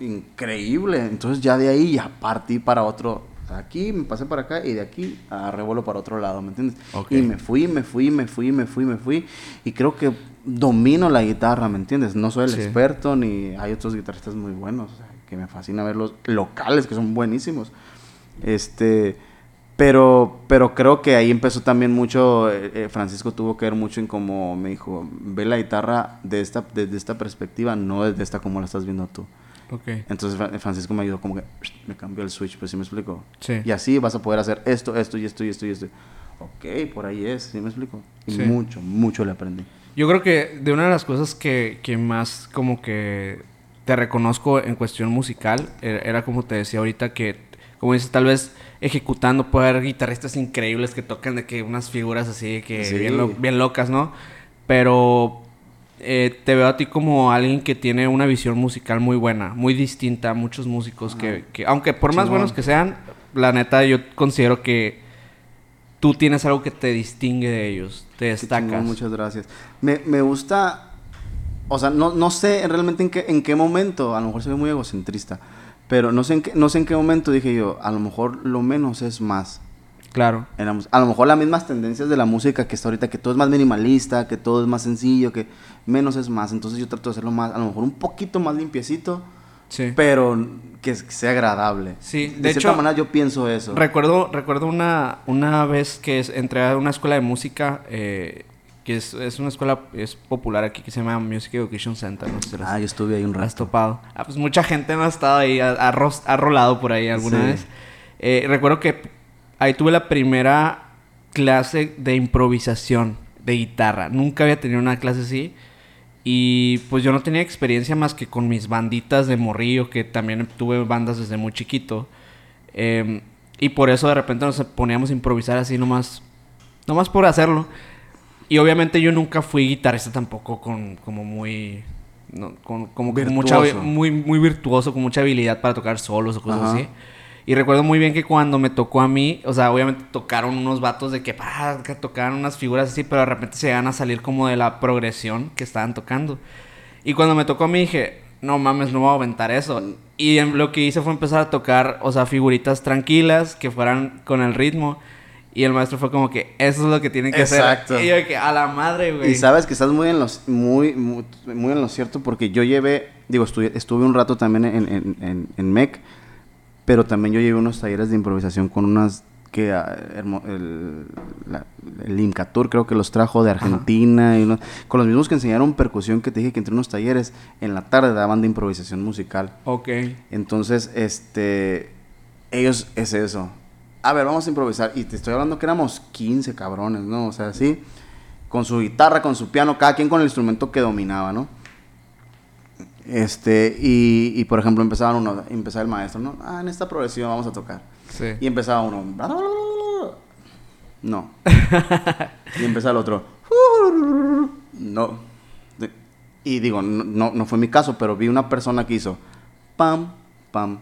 Speaker 2: Increíble. Entonces, ya de ahí ya partí para otro. Aquí me pasé para acá y de aquí agarré vuelo para otro lado, ¿me entiendes?
Speaker 1: Ok.
Speaker 2: Y me fui, me fui, me fui, me fui, me fui. Y creo que domino la guitarra, ¿me entiendes? No soy el
Speaker 1: Sí.
Speaker 2: experto ni hay otros guitarristas muy buenos, o sea, que me fascina verlos locales que son buenísimos. Este, pero pero creo que ahí empezó también mucho eh, eh, Francisco tuvo que ver mucho en cómo me dijo, ve la guitarra de esta desde esta perspectiva, no desde esta como la estás viendo tú.
Speaker 1: Ok.
Speaker 2: Entonces Fra- Francisco me ayudó como que me cambió el switch, pues sí me explico.
Speaker 1: Sí.
Speaker 2: Y así vas a poder hacer esto, esto y esto y esto y esto. Ok, por ahí es, ¿sí me explico? Y
Speaker 1: Sí.
Speaker 2: mucho, mucho le aprendí.
Speaker 1: Yo creo que de una de las cosas que, que más como que te reconozco en cuestión musical era, era como te decía ahorita que, como dices, tal vez ejecutando puede haber guitarristas increíbles que tocan de que unas figuras así que
Speaker 2: Sí.
Speaker 1: bien, lo- bien locas, ¿no? Pero eh, te veo a ti como alguien que tiene una visión musical muy buena, muy distinta a muchos músicos que, que, aunque por más buenos que sean, la neta yo considero que tú tienes algo que te distingue de ellos, te destacas.
Speaker 2: chingón, muchas gracias. Me, me gusta, o sea, no, no sé realmente en qué, en qué momento, a lo mejor soy muy egocentrista, pero no sé, en qué, no sé en qué momento dije yo, a lo mejor lo menos es más.
Speaker 1: Claro.
Speaker 2: en la a lo mejor las mismas tendencias de la música que está ahorita, que todo es más minimalista, que todo es más sencillo, que menos es más. Entonces yo trato de hacerlo más, a lo mejor un poquito más limpiecito,
Speaker 1: Sí.
Speaker 2: pero que, sea agradable.
Speaker 1: Sí,
Speaker 2: de,
Speaker 1: de
Speaker 2: cierta
Speaker 1: hecho,
Speaker 2: manera yo pienso eso.
Speaker 1: Recuerdo, recuerdo una, una vez que es- entré a una escuela de música, eh, que es, es una escuela es popular aquí, que se llama Music Education Center. No sé si las-
Speaker 2: Ah, yo estuve ahí un
Speaker 1: has
Speaker 2: rato.
Speaker 1: topado. Ah, pues mucha gente no ha estado ahí, ha, ha ha rolado por ahí alguna
Speaker 2: Sí.
Speaker 1: vez. Eh, recuerdo que ahí tuve la primera clase de improvisación de guitarra. Nunca había tenido una clase así. Y pues yo no tenía experiencia más que con mis banditas de morrillo, que también tuve bandas desde muy chiquito. Em, y por eso de repente nos poníamos a improvisar así nomás, nomás por hacerlo. Y obviamente yo nunca fui guitarrista tampoco con como muy no, con, como con mucha
Speaker 2: Virtuoso.
Speaker 1: muy muy virtuoso, con mucha habilidad para tocar solos o cosas
Speaker 2: Ajá.
Speaker 1: así. Y recuerdo muy bien que cuando me tocó a mí, o sea, obviamente tocaron unos vatos de que, pa, que tocaban unas figuras así, pero de repente se iban a salir como de la progresión que estaban tocando. Y cuando me tocó a mí dije, no mames, no voy a aventar eso. Y lo que hice fue empezar a tocar, o sea, figuritas tranquilas que fueran con el ritmo. Y el maestro fue como que, eso es lo que tienen que
Speaker 2: Exacto.
Speaker 1: hacer. Y yo que, a la madre, güey.
Speaker 2: Y sabes que estás muy en los muy, muy, muy en lo cierto porque yo llevé, digo, estuve, estuve un rato también en, en, en, en MEC, pero también yo llevé unos talleres de improvisación con unas que ah, el, la- el Imcatur creo que los trajo de Argentina y unos- con los mismos que enseñaron percusión que te dije que entre unos talleres en la tarde daban de improvisación musical.
Speaker 1: Ok.
Speaker 2: Entonces, este, ellos es eso. A ver, vamos a improvisar. Y te estoy hablando que éramos 15 cabrones, ¿no? O sea, sí. Con su guitarra, con su piano, cada quien con el instrumento que dominaba, ¿no? Este, y, y por ejemplo, empezaban uno, empezaba el maestro, ¿no? Ah, en esta progresión vamos a tocar.
Speaker 1: Sí.
Speaker 2: Y empezaba uno. No. y empezaba el otro. No. Y digo, no, no, fue mi caso, pero vi una persona que hizo pam, pam.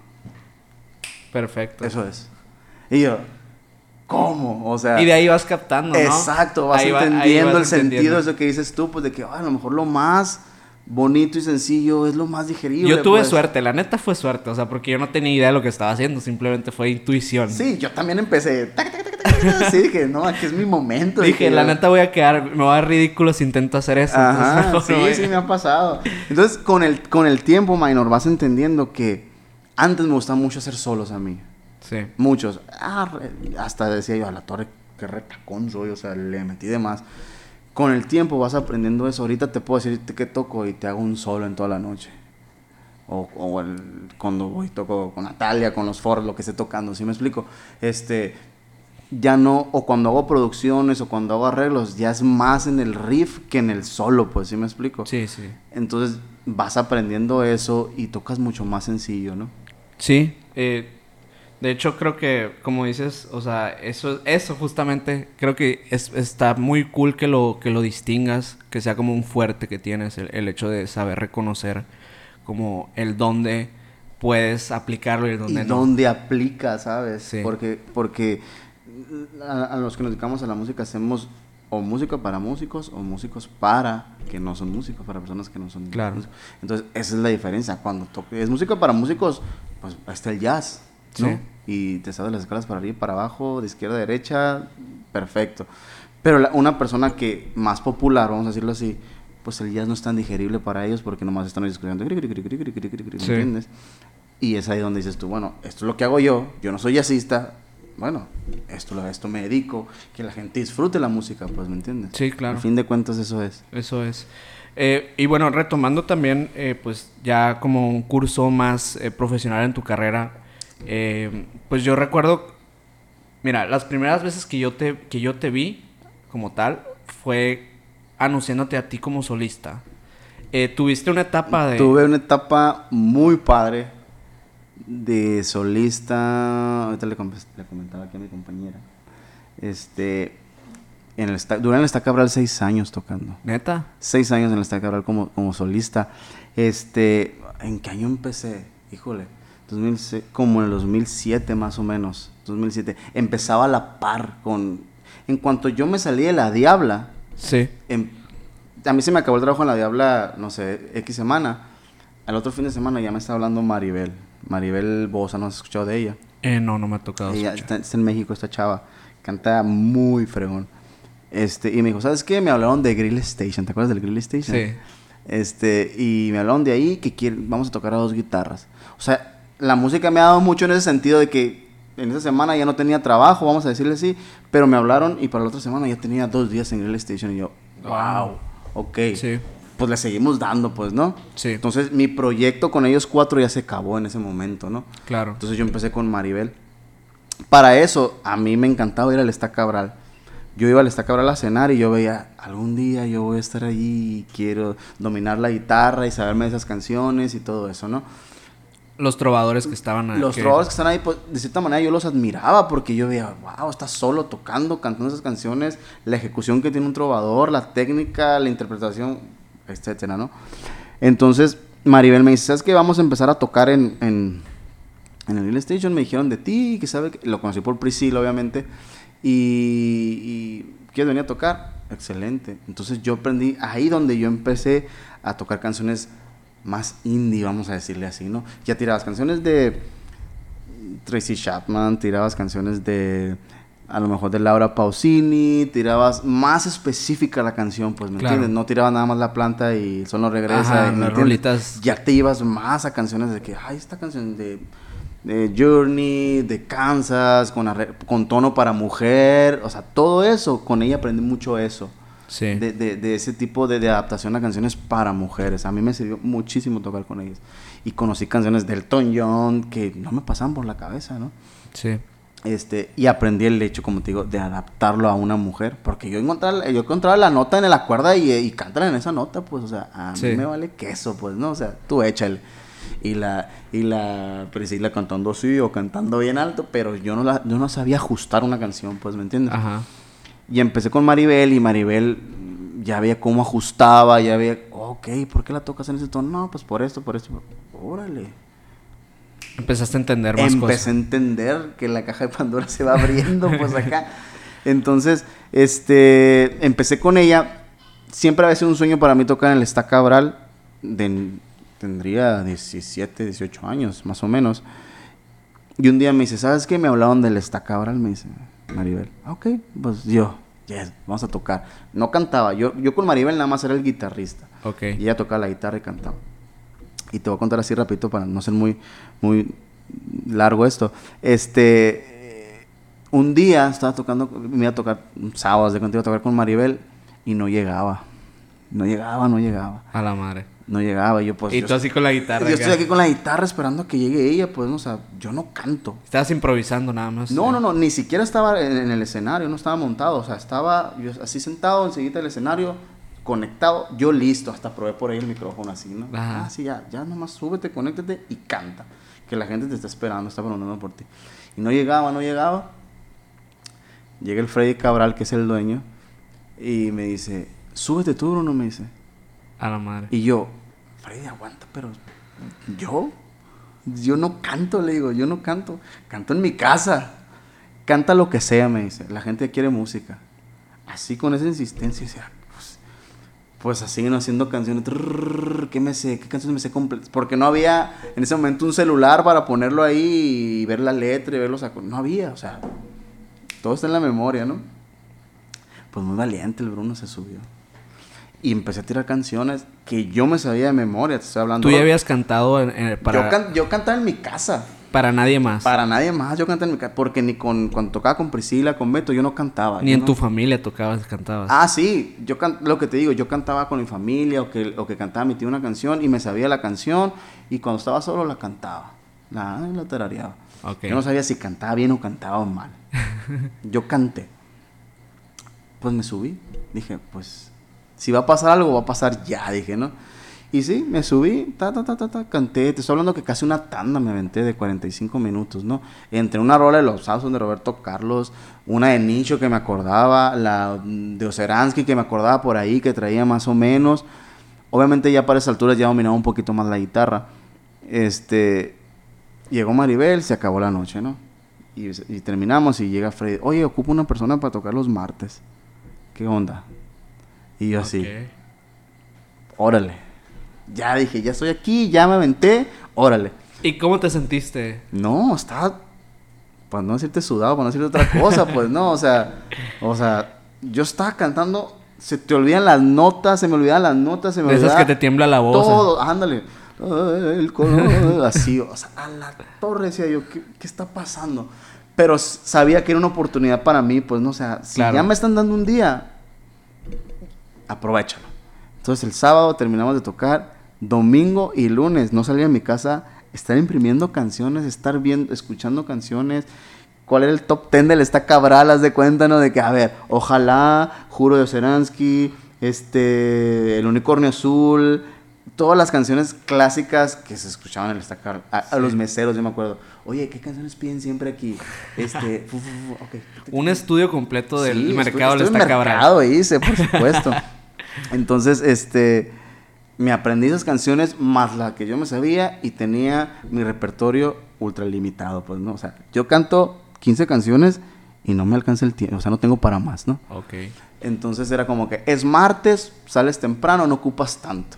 Speaker 1: Perfecto.
Speaker 2: Eso es. Y yo, ¿cómo? O sea,
Speaker 1: Y de ahí vas captando, ¿no?
Speaker 2: exacto, vas
Speaker 1: Ahí va- ahí
Speaker 2: entendiendo
Speaker 1: vas
Speaker 2: el sentido de eso que dices tú, pues de que "Ay, a lo mejor lo más bonito y sencillo es lo más digerible.
Speaker 1: Yo tuve
Speaker 2: pues".
Speaker 1: suerte, la neta fue suerte, o sea, porque yo no tenía idea de lo que estaba haciendo, simplemente fue intuición.
Speaker 2: Sí, yo también empecé. tac, tac, tac, Sí, dije, no, aquí es mi momento.
Speaker 1: Dije, la
Speaker 2: yo-
Speaker 1: neta voy a quedar, me voy a dar ridículo si intento hacer eso.
Speaker 2: Ajá,
Speaker 1: entonces, *laughs*
Speaker 2: sí, sí me ha pasado. Entonces, con el, con el tiempo, Minor, vas entendiendo que antes me gustaba mucho hacer solos a mí.
Speaker 1: Sí.
Speaker 2: Muchos. Ah, hasta decía yo, a la torre, qué retacón soy, o sea, le metí de más. Con el tiempo vas aprendiendo eso. Ahorita te puedo decir que toco y te hago un solo en toda la noche. O, o el- cuando voy toco con Natalia, con los foros, lo que esté tocando, ¿sí me explico? Este, ya no, o cuando hago producciones o cuando hago arreglos, ya es más en el riff que en el solo, pues, ¿sí me explico?
Speaker 1: Sí, sí.
Speaker 2: Entonces vas aprendiendo eso y tocas mucho más sencillo, ¿no?
Speaker 1: Sí, eh, De hecho, creo que, como dices, o sea, eso, eso justamente, creo que es, está muy cool que lo, que lo distingas, que sea como un fuerte que tienes, el, el hecho de saber reconocer como el dónde puedes aplicarlo y el dónde
Speaker 2: y
Speaker 1: no.
Speaker 2: dónde aplica, ¿sabes?
Speaker 1: Sí.
Speaker 2: Porque, porque a, a los que nos dedicamos a la música hacemos o música para músicos o músicos para que no son músicos, para personas que no son
Speaker 1: Claro.
Speaker 2: músicos. Entonces, esa es la diferencia. Cuando toque, es música para músicos, pues está el jazz, ¿no?
Speaker 1: Sí.
Speaker 2: Y te sabes las escalas para arriba y para abajo, de izquierda a derecha, perfecto. Pero la- una persona que más popular, vamos a decirlo así, pues el jazz no es tan digerible para ellos porque nomás están ¿me
Speaker 1: Sí.
Speaker 2: entiendes? Y es ahí donde dices tú, bueno, esto es lo que hago yo, yo no soy jazzista, bueno, esto, a esto me dedico, que la gente disfrute la música, pues, ¿me entiendes?
Speaker 1: Sí, claro.
Speaker 2: Al fin de cuentas eso es.
Speaker 1: Eso es. Eh, y bueno, retomando también, eh, pues ya como un curso más eh, profesional en tu carrera, eh, pues yo recuerdo, mira, las primeras veces que yo te, que yo te vi como tal fue anunciándote a ti como solista. Eh, tuviste una etapa de...
Speaker 2: Tuve una etapa muy padre de solista, ahorita le, com- le comentaba aquí a mi compañera, este, en el, duré en el Cabral seis años tocando.
Speaker 1: Neta.
Speaker 2: seis años en el Cabral como, como solista. Este, ¿en qué año empecé? Híjole, 2006, como en el 2007 más o menos, 2007. Empezaba a la par con... En cuanto yo me salí de la Diabla,
Speaker 1: Sí.
Speaker 2: em- a mí se me acabó el trabajo en la Diabla, no sé, X semana. Al otro fin de semana ya me está hablando Maribel. Maribel Bosa, ¿no has escuchado de ella?
Speaker 1: Eh, no, no me ha tocado.
Speaker 2: Ella está, está en México, esta chava. Canta muy fregón. Este, y me dijo, ¿sabes qué? Me hablaron de Grill Station. ¿Te acuerdas del Grill Station?
Speaker 1: Sí.
Speaker 2: Este, y me hablaron de ahí que quieren, vamos a tocar a dos guitarras. O sea, la música me ha dado mucho en ese sentido de que en esa semana ya no tenía trabajo, vamos a decirle así, pero me hablaron y para la otra semana ya tenía dos días en Grill Station y yo, wow, ok.
Speaker 1: Sí.
Speaker 2: Pues le seguimos dando, pues, ¿no?
Speaker 1: Sí.
Speaker 2: Entonces mi proyecto con ellos cuatro ya se acabó en ese momento, ¿no?
Speaker 1: Claro.
Speaker 2: Entonces yo empecé con Maribel. Para eso, a mí me encantaba ir al Esta Cabral. Yo iba al Esta Cabral a cenar y yo veía, algún día yo voy a estar allí y quiero dominar la guitarra y saberme esas canciones y todo eso, ¿no?
Speaker 1: Los trovadores que estaban ahí.
Speaker 2: Los
Speaker 1: que-
Speaker 2: trovadores que están ahí, pues, de cierta manera yo los admiraba porque yo veía, wow, está solo tocando, cantando esas canciones, la ejecución que tiene un trovador, la técnica, la interpretación, etcétera, ¿no? Entonces, Maribel me dice, ¿sabes qué? Vamos a empezar a tocar en, en, en el Real Station. Me dijeron de ti, que sabe que... Lo conocí por Priscila, obviamente. Y, y ¿quieres venir a tocar? Excelente. Entonces yo aprendí, ahí donde yo empecé a tocar canciones más indie, vamos a decirle así, ¿no? Ya tirabas canciones de Tracy Chapman, tirabas canciones de a lo mejor de Laura Pausini, tirabas más específica la canción, pues, ¿me
Speaker 1: Claro.
Speaker 2: entiendes? No tirabas nada más la planta y solo regresa.
Speaker 1: Ajá,
Speaker 2: y,
Speaker 1: rolitas.
Speaker 2: Ya te ibas más a canciones de que, ay, esta canción de, de Journey, de Kansas, con, con tono para mujer, o sea, todo eso, con ella aprendí mucho eso.
Speaker 1: Sí.
Speaker 2: De, de- de ese tipo de, de adaptación a canciones para mujeres. A mí me sirvió muchísimo tocar con ellas. Y conocí canciones del Elton John que no me pasaban por la cabeza, ¿no?
Speaker 1: Sí.
Speaker 2: Este, y aprendí el hecho, como te digo, de adaptarlo a una mujer. Porque yo encontraba, yo encontraba la nota en la cuerda y, y cántala en esa nota, pues, o sea, a
Speaker 1: Sí.
Speaker 2: mí me vale queso, pues, ¿no? O sea, tú échale. Y la, y la Priscila cantando así o cantando bien alto, pero yo no, la, yo no sabía ajustar una canción, pues, ¿me entiendes?
Speaker 1: Ajá.
Speaker 2: Y empecé con Maribel y Maribel ya veía cómo ajustaba, ya veía, ok, ¿por qué la tocas en ese tono? No, pues por esto, por esto. Órale.
Speaker 1: Empezaste a entender más
Speaker 2: Empecé
Speaker 1: cosas.
Speaker 2: a entender que la caja de Pandora se va abriendo, pues acá. Entonces, este, empecé con ella. Siempre había sido un sueño para mí tocar en el Esta Cabral. De, tendría 17, 18 años, más o menos. Y un día me dice, ¿sabes qué? Me hablaron del Esta Cabral, me dice Maribel. "Ah, Ok, pues yo, yes, vamos a tocar. No cantaba, yo, yo con Maribel nada más era el guitarrista.
Speaker 1: Ok.
Speaker 2: Y ella tocaba la guitarra y cantaba. Y te voy a contar así rapidito para no ser muy, muy largo esto. Este, eh, un día estaba tocando, me iba a tocar un sábado, de cuando iba a tocar con Maribel y no llegaba. No llegaba, no llegaba.
Speaker 1: A la madre.
Speaker 2: No llegaba. Yo pues...
Speaker 1: y
Speaker 2: yo
Speaker 1: tú así con la guitarra.
Speaker 2: yo
Speaker 1: acá.
Speaker 2: estoy aquí con la guitarra esperando a que llegue ella, pues, no, o sea, yo no canto.
Speaker 1: Estabas improvisando nada más.
Speaker 2: No, no, no, ni siquiera estaba en, en el escenario, no estaba montado, o sea, estaba yo así sentado enseguida del escenario, conectado, yo listo, hasta probé por ahí el micrófono así, ¿no?
Speaker 1: Ajá.
Speaker 2: Ah, sí, ya, ya nomás súbete, conéctate y canta, que la gente te está esperando, está preguntando por ti. Y no llegaba, no llegaba. Llega el Freddy Cabral, que es el dueño, y me dice, súbete tú, Bruno, me dice.
Speaker 1: A la madre.
Speaker 2: Y yo, Freddy, aguanta, pero yo, yo no canto, le digo, yo no canto, canto en mi casa. Canta lo que sea, me dice. La gente quiere música. Así con esa insistencia, pues, pues así no haciendo canciones. ¿Qué me sé? ¿Qué canciones me sé completas? Porque no había en ese momento un celular para ponerlo ahí y ver la letra y ver los. No había, o sea, todo está en la memoria, ¿no? Pues muy valiente el Bruno se subió. Y empecé a tirar canciones que yo me sabía de memoria, te estoy hablando.
Speaker 1: Tú ya habías cantado en- en- para,
Speaker 2: yo, can- yo cantaba en mi casa.
Speaker 1: para nadie más.
Speaker 2: Para nadie más yo cantaba en mi casa. Porque ni con, cuando tocaba con Priscila, con Beto, yo no cantaba.
Speaker 1: Ni en
Speaker 2: no-
Speaker 1: tu familia tocabas, cantabas.
Speaker 2: Ah, sí, yo can- lo que te digo, yo cantaba con mi familia o que, o que cantaba mi tío una canción y me sabía la canción y cuando estaba solo la cantaba, la, la tarareaba. Yo no sabía si cantaba bien o cantaba mal. *laughs* yo canté. Pues me subí, dije, pues si va a pasar algo, va a pasar ya, dije, ¿no? Y sí, me subí, ta, ta, ta, ta, ta, canté. Te estoy hablando que casi una tanda me aventé de 45 minutos, ¿no? Entre una rola de Los Sausos de Roberto Carlos, una de Nicho que me acordaba, la de Oceransky que me acordaba por ahí, que traía más o menos. Obviamente ya para esas alturas ya dominaba un poquito más la guitarra. Este, llegó Maribel, se acabó la noche, ¿no? Y, y terminamos y llega Freddy, oye, ocupo una persona para tocar los martes. ¿Qué onda? Y yo así, órale. Ya dije, ya estoy aquí, ya me aventé, órale.
Speaker 1: ¿Y cómo te sentiste?
Speaker 2: No, estaba, para no decirte sudado, para no decirte otra cosa, *laughs* pues no, o sea, o sea, yo estaba cantando, se te olvidan las notas, se me olvidan las notas, se me
Speaker 1: De esas que te tiembla la voz.
Speaker 2: Todo, ándale. El color, así, o sea, a la torre decía yo, ¿qué, qué está pasando? Pero sabía que era una oportunidad para mí, pues no, o sea, si
Speaker 1: Claro.
Speaker 2: ya me están dando un día, aprovechalo. Entonces el sábado terminamos de tocar, domingo y lunes no salía de mi casa, estar imprimiendo canciones, estar viendo, escuchando canciones. ¿Cuál era el top 10 del Está Cabral? Haz de cuenta, ¿no? De que, a ver, ojalá, Juro de Oceransky, este, El Unicornio Azul, todas las canciones clásicas que se escuchaban en el Está Cabral. A, a los meseros, yo me acuerdo. Oye, ¿qué canciones piden siempre aquí? Este, *laughs* fu, fu, fu, ok.
Speaker 1: Un estudio completo del
Speaker 2: Sí,
Speaker 1: mercado
Speaker 2: estuve en
Speaker 1: Está
Speaker 2: mercado hice, por supuesto. *laughs* Entonces, este, me aprendí esas canciones más la que yo me sabía y tenía mi repertorio ultra limitado, pues, ¿no? O sea, yo canto 15 canciones y no me alcanza el tiempo, o sea, no tengo para más, ¿no?
Speaker 1: Ok.
Speaker 2: Entonces era como que es martes, sales temprano, no ocupas tanto.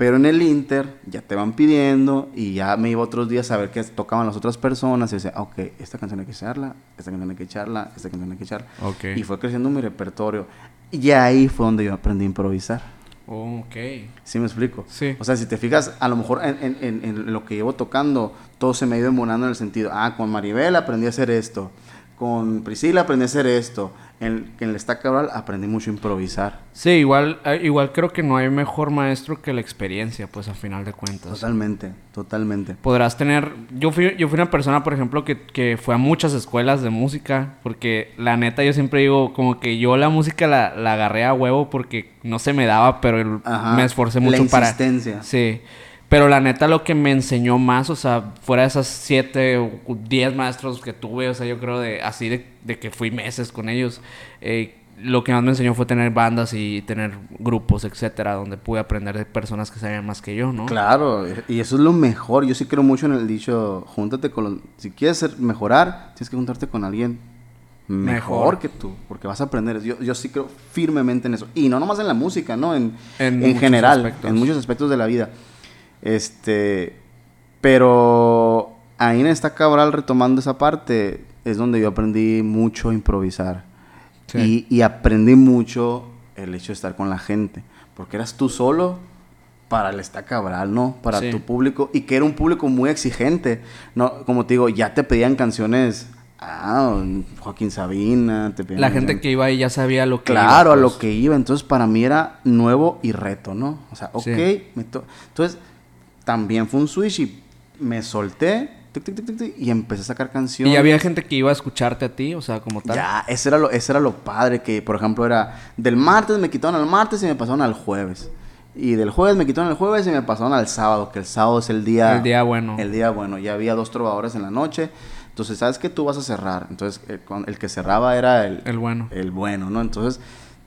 Speaker 2: Pero en el Inter ya te van pidiendo y ya me iba otros días a ver qué tocaban las otras personas y decía, "Ah, ok, esta canción hay que echarla, esta canción hay que echarla, esta canción hay que echarla.
Speaker 1: Ok.
Speaker 2: Y fue creciendo mi repertorio. Y ahí fue donde yo aprendí a improvisar.
Speaker 1: Oh, ok.
Speaker 2: ¿Sí me explico?
Speaker 1: Sí.
Speaker 2: O sea, si te fijas, a lo mejor en, en- en- en lo que llevo tocando, todo se me ha ido embonando en el sentido, ah, con Maribel aprendí a hacer esto, con Priscila aprendí a hacer esto, en, en el Está Cabral aprendí mucho a improvisar.
Speaker 1: Sí, igual, eh, igual creo que no hay mejor maestro que la experiencia, pues a final de cuentas.
Speaker 2: Totalmente, totalmente.
Speaker 1: podrás tener... Yo fui, yo fui una persona, por ejemplo, que, que fue a muchas escuelas de música, porque la neta yo siempre digo, como que yo la música la, la agarré a huevo porque no se me daba, pero el-
Speaker 2: Ajá,
Speaker 1: me esforcé
Speaker 2: la
Speaker 1: mucho para...
Speaker 2: insistencia.
Speaker 1: Sí. Pero la neta lo que me enseñó más, o sea, fuera de esas siete o diez maestros que tuve, o sea, yo creo de así de, de que fui meses con ellos, eh, lo que más me enseñó fue tener bandas y tener grupos, etcétera, donde pude aprender de personas que sabían más que yo, ¿no?
Speaker 2: Claro, y eso es lo mejor. Yo sí creo mucho en el dicho, júntate con los... Si quieres ser- mejorar, tienes que juntarte con alguien mejor,
Speaker 1: Mejor.
Speaker 2: que tú, porque vas a aprender. Yo, yo sí creo firmemente en eso. Y no nomás en la música, ¿no? En,
Speaker 1: En
Speaker 2: general,
Speaker 1: aspectos.
Speaker 2: en muchos aspectos de la vida. Este, pero ahí en esta Cabral, retomando esa parte, es donde yo aprendí mucho a improvisar.
Speaker 1: Sí.
Speaker 2: Y, y aprendí mucho el hecho de estar con la gente. Porque eras tú solo para el Está Cabral, ¿no? Para
Speaker 1: Sí.
Speaker 2: tu público. Y que era un público muy exigente. No, como te digo, ya te pedían canciones. Ah, Joaquín Sabina, te pedían
Speaker 1: La gente
Speaker 2: canciones-
Speaker 1: que iba ahí ya sabía lo que
Speaker 2: Claro,
Speaker 1: iba,
Speaker 2: a lo
Speaker 1: pues.
Speaker 2: que iba. Entonces, para mí era nuevo y reto, ¿no? O sea, ok,
Speaker 1: Sí.
Speaker 2: me to- entonces también fue un switch y me solté tic, tic, tic, tic, tic, y empecé a sacar canciones.
Speaker 1: Y había gente que iba a escucharte a ti, o sea, como tal.
Speaker 2: Ya, ese era, lo, ese era lo padre, que por ejemplo era del martes me quitaron al martes y me pasaron al jueves. Y del jueves me quitaron el jueves y me pasaron al sábado, que el sábado es el día...
Speaker 1: El día bueno.
Speaker 2: El día bueno. Ya había dos trovadores en la noche. Entonces, ¿sabes que tú vas a cerrar? Entonces, el, el que cerraba era el,
Speaker 1: el bueno.
Speaker 2: El bueno, ¿no? Entonces,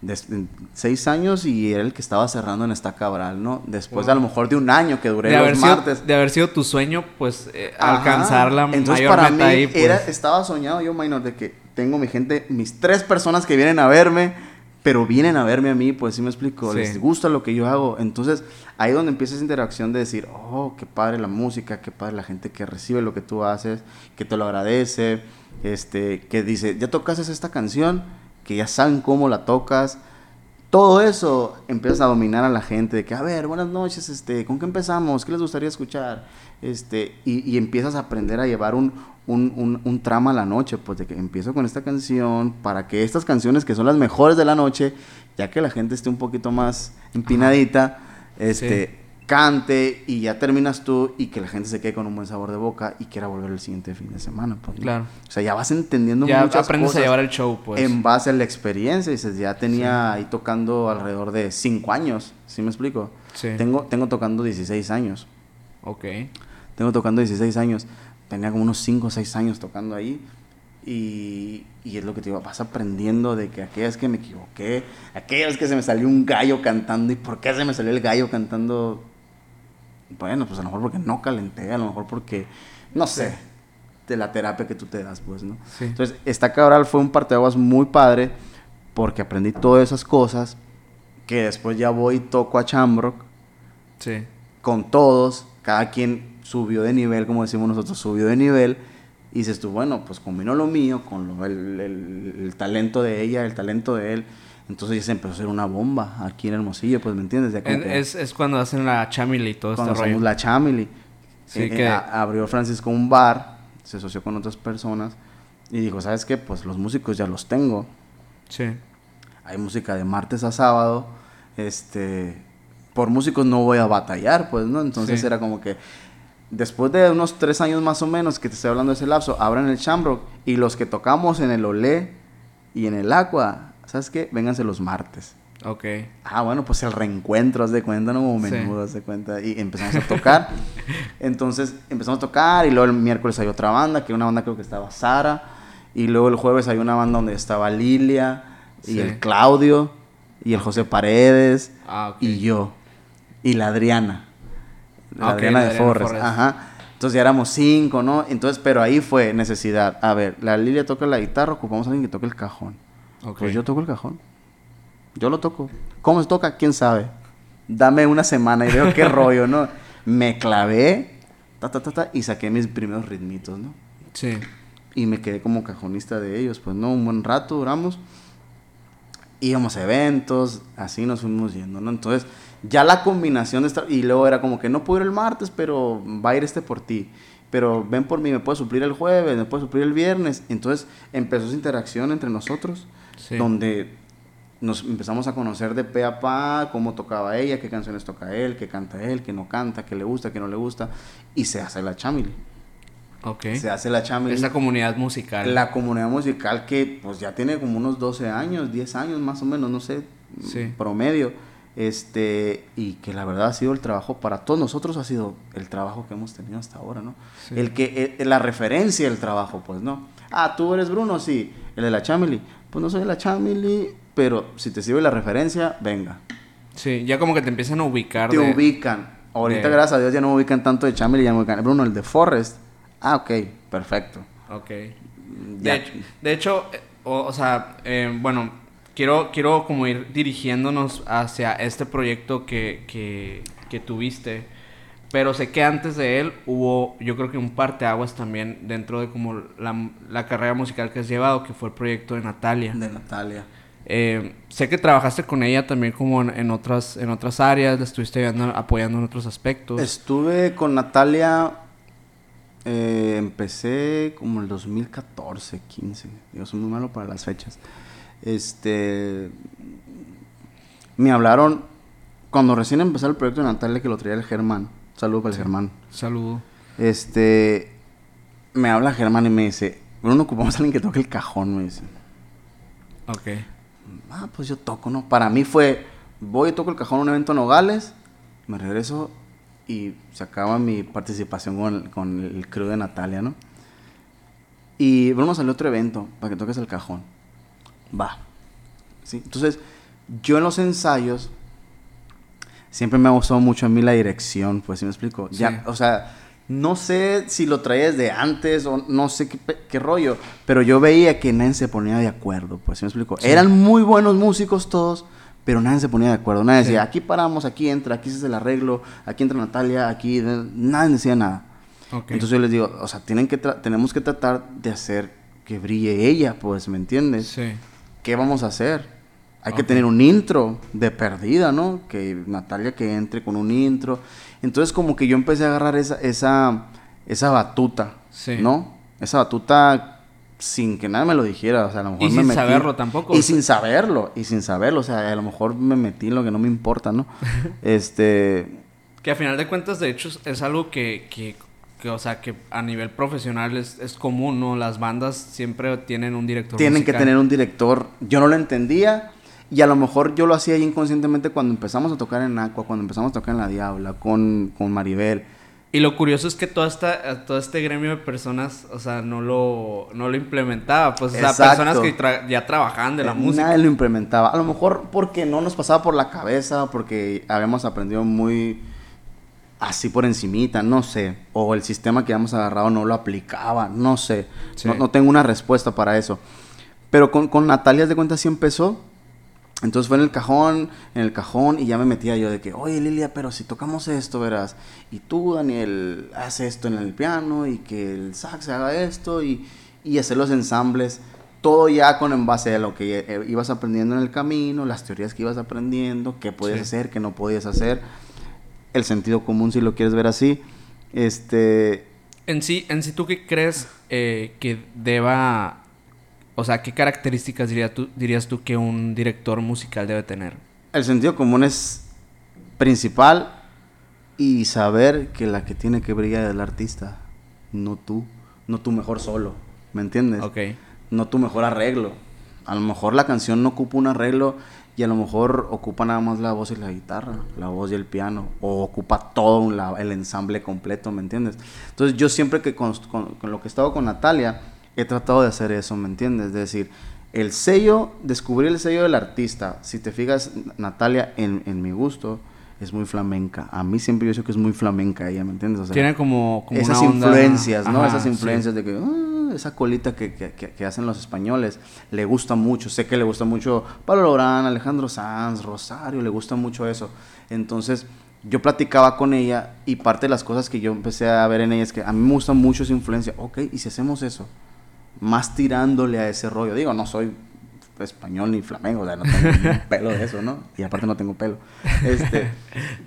Speaker 2: de, seis años y era el que estaba cerrando en esta Cabral, ¿no? Después a lo mejor de un año que duré los martes.
Speaker 1: de haber sido tu sueño, pues, eh, alcanzar la
Speaker 2: Entonces, para mí Era, pues. estaba soñado yo, minor, de que tengo mi gente, mis tres personas que vienen a verme, pero vienen a verme a mí, pues sí me explico, les gusta lo que yo hago. Entonces, ahí donde empieza esa interacción de decir, oh, qué padre la música, qué padre la gente que recibe lo que tú haces, que te lo agradece, este, que dice, ya tocaste esta canción, que ya saben cómo la tocas. Todo eso empiezas a dominar a la gente, de que, a ver, buenas noches, este, ¿con qué empezamos? ¿Qué les gustaría escuchar? Este, y, y empiezas a aprender a llevar un, un, un, trama a la noche, pues de que empiezo con esta canción para que estas canciones que son las mejores de la noche, ya que la gente esté un poquito más empinadita, este, cante y ya terminas tú y que la gente se quede con un buen sabor de boca y quiera volver el siguiente fin de semana. Pues,
Speaker 1: claro.
Speaker 2: O sea, ya vas entendiendo
Speaker 1: ya muchas aprendes a llevar el show, pues.
Speaker 2: En base a la experiencia. Y dices, ya tenía ahí tocando alrededor de 5 años, ¿sí me explico? Sí. Tengo, tengo tocando 16 años.
Speaker 1: Ok.
Speaker 2: Tengo tocando 16 años tenía como unos 5 o 6 años tocando ahí. Y, y, es lo que te digo, vas aprendiendo de que aquellas que me equivoqué, aquellas que se me salió un gallo cantando, ¿y por qué se me salió el gallo cantando? Bueno, pues a lo mejor porque no calenté, a lo mejor porque, no sé, de la terapia que tú te das, pues, ¿no? Entonces, esta cabral fue un parteaguas muy padre, porque aprendí todas esas cosas, que después ya voy y toco a Chambrock,
Speaker 1: sí.
Speaker 2: con todos, cada quien subió de nivel, como decimos nosotros, subió de nivel. Y dices tú, bueno, pues combinó lo mío con el, talento de ella, el talento de él. Entonces ya se empezó a hacer una bomba aquí en Hermosillo, pues, ¿me entiendes?
Speaker 1: es, es, cuando hacen la chamili y todo
Speaker 2: esto. Cuando hacemos la chamili. Sí, eh, que... abrió Francisco un bar, se asoció con otras personas y dijo, ¿sabes qué? Pues los músicos ya los tengo.
Speaker 1: Sí.
Speaker 2: Hay música de martes a sábado. Este, por músicos no voy a batallar, pues, ¿no? Entonces era como que después de unos tres años más o menos que te estoy hablando de ese lapso, abran el Shamrock y los que tocamos en el Olé y en el Aqua, ¿sabes qué? Vénganse los martes.
Speaker 1: Ok.
Speaker 2: Ah, bueno, pues el reencuentro, haz de cuenta, ¿no? Como menudo, haz de cuenta. Y empezamos a tocar. *laughs* Entonces empezamos a tocar y luego el miércoles hay otra banda, que una banda creo que estaba Sara. Y luego el jueves hay una banda donde estaba Lilia y el Claudio y el José Paredes
Speaker 1: ah,
Speaker 2: y yo y la Adriana. La Adriana de Forres. Ajá. Entonces ya éramos cinco, ¿no? Entonces, pero ahí fue necesidad. A ver, la Lilia toca la guitarra, ocupamos a alguien que toque el cajón. Pues yo toco el cajón. Yo lo toco. ¿Cómo se toca? ¿Quién sabe? Dame una semana y veo qué *laughs* rollo, ¿no? Me clavé, ta, ta, ta, ta, y saqué mis primeros ritmitos, ¿no?
Speaker 1: Sí.
Speaker 2: Y me quedé como cajonista de ellos, pues, ¿no? Un buen rato duramos. Íbamos a eventos, así nos fuimos yendo, ¿no? Entonces, ya la combinación de estar, y luego era como que no puedo ir el martes, pero va a ir este por ti. Pero ven por mí, me puedes suplir el jueves, me puedes suplir el viernes. Entonces empezó esa interacción entre nosotros, donde nos empezamos a conocer de pe a pa, cómo tocaba ella, qué canciones toca él, qué canta él, qué no canta, qué le gusta, qué no le gusta. Y se hace la chamili.
Speaker 1: Ok.
Speaker 2: Se hace la chamili.
Speaker 1: Esa comunidad musical.
Speaker 2: La comunidad musical que pues ya tiene como unos 12 años, 10 años más o menos, no sé, promedio este y que la verdad ha sido el trabajo para todos nosotros ha sido el trabajo que hemos tenido hasta ahora no el que eh, la referencia del trabajo pues no ah tú eres Bruno sí. El de la Chamili pues no soy de la Chamili pero si te sirve la referencia venga.
Speaker 1: Sí ya como que te empiezan a ubicar
Speaker 2: te ubican. Ahorita gracias a Dios ya no me ubican tanto de Chamili ya me ubican. Bruno el de Forrest. Ah ok perfecto.
Speaker 1: Ok. De, de, hecho eh, o, sea eh, bueno quiero, quiero como ir dirigiéndonos hacia este proyecto que, que, que tuviste. Pero sé que antes de él hubo, yo creo que un parteaguas también dentro de como la, la, carrera musical que has llevado, que fue el proyecto de Natalia.
Speaker 2: De Natalia.
Speaker 1: Eh, sé que trabajaste con ella también como en, otras, en otras áreas, la estuviste apoyando en otros aspectos.
Speaker 2: Estuve con Natalia, eh, empecé como el 2014, 15. Yo soy muy malo para las fechas. Este. Me hablaron cuando recién empezó el proyecto de Natalia que lo traía el Germán. Saludo para el Germán.
Speaker 1: Saludo.
Speaker 2: Este. Me habla Germán y me dice: Bruno, ocupamos a alguien que toque el cajón, me dice.
Speaker 1: Ok.
Speaker 2: Ah, pues yo toco, ¿no? Para mí fue: voy y toco el cajón en un evento Nogales, me regreso y se acaba mi participación con, con el crew de Natalia, ¿no? Y vamos al otro evento para que toques el cajón. Va. ¿Sí? Entonces, yo en los ensayos siempre me ha gustado mucho a mí la dirección, pues, ¿sí me explico? Ya, o sea, no sé si lo traías de antes o no sé qué, qué, rollo, pero yo veía que nadie se ponía de acuerdo, pues, ¿sí me explico? Eran muy buenos músicos todos, pero nadie se ponía de acuerdo. Nadie decía, aquí paramos, aquí entra, aquí se hace el arreglo, aquí entra Natalia, aquí... Nadie decía nada. Entonces yo les digo, o sea, tienen que tenemos que tratar de hacer que brille ella, pues, ¿me entiendes? Sí. ¿Qué vamos a hacer? Hay que tener un intro de perdida, ¿no? Que Natalia que entre con un intro. Entonces como que yo empecé a agarrar esa, esa, esa batuta, ¿no? Esa batuta sin que nadie me lo dijera, o sea, a lo mejor
Speaker 1: y
Speaker 2: sin
Speaker 1: saberlo tampoco.
Speaker 2: Y sin saberlo, y sin saberlo, o sea, a lo mejor me metí en lo que no me importa, ¿no? *laughs* este...
Speaker 1: Que a final de cuentas, de hecho, es algo que, que, que o sea, que a nivel profesional es, es, común, ¿no? Las bandas siempre tienen un director
Speaker 2: Tienen que tener un director. Yo no lo entendía, y a lo mejor yo lo hacía inconscientemente cuando empezamos a tocar en Aqua, cuando empezamos a tocar en La Diabla, con, con Maribel.
Speaker 1: Y lo curioso es que toda esta, todo este gremio de personas, o sea, no lo, no lo implementaba. Pues, o sea, personas que ya trabajaban de la música.
Speaker 2: Nadie lo implementaba. A lo mejor porque no nos pasaba por la cabeza, porque habíamos aprendido muy así por encimita, no sé. O el sistema que habíamos agarrado no lo aplicaba, no sé. No, no, tengo una respuesta para eso. Pero con, con Natalia de cuenta sí empezó entonces fue en el cajón, en el cajón, y ya me metía yo de que, oye Lilia, pero si tocamos esto, verás, y tú, Daniel, haz esto en el piano, y que el sax haga esto, y, y hacer los ensambles, todo ya con en base a lo que eh, ibas aprendiendo en el camino, las teorías que ibas aprendiendo, qué podías hacer, qué no podías hacer, el sentido común si lo quieres ver así. Este...
Speaker 1: En sí, en sí ¿tú qué crees eh, que deba o sea, ¿qué características tú, dirías tú que un director musical debe tener?
Speaker 2: El sentido común es principal y saber que la que tiene que brillar es el artista, no tú, no tu mejor solo, ¿me entiendes?
Speaker 1: Ok.
Speaker 2: No tu mejor arreglo. A lo mejor la canción no ocupa un arreglo y a lo mejor ocupa nada más la voz y la guitarra, la voz y el piano, o ocupa todo el ensamble completo, ¿me entiendes? Entonces yo siempre que con, lo que he estado con Natalia, he tratado de hacer eso, ¿me entiendes? Es decir, el sello, descubrir el sello del artista. Si te fijas, Natalia, en, en mi gusto, es muy flamenca. A mí siempre yo sé que es muy flamenca ella, ¿me entiendes?
Speaker 1: Tiene como,
Speaker 2: esas influencias, ¿no? esas influencias de que ah, esa colita que, que, que, hacen los españoles le gusta mucho. Sé que le gusta mucho Pablo Lorán, Alejandro Sanz, Rosario, le gusta mucho eso. Entonces, yo platicaba con ella y parte de las cosas que yo empecé a ver en ella es que a mí me gusta mucho esa influencia. Ok, ¿y si hacemos eso? más tirándole a ese rollo. Digo, no soy español ni flamengo, o sea, no tengo *laughs* pelo de eso, ¿no? Y aparte no tengo pelo. *laughs* Este,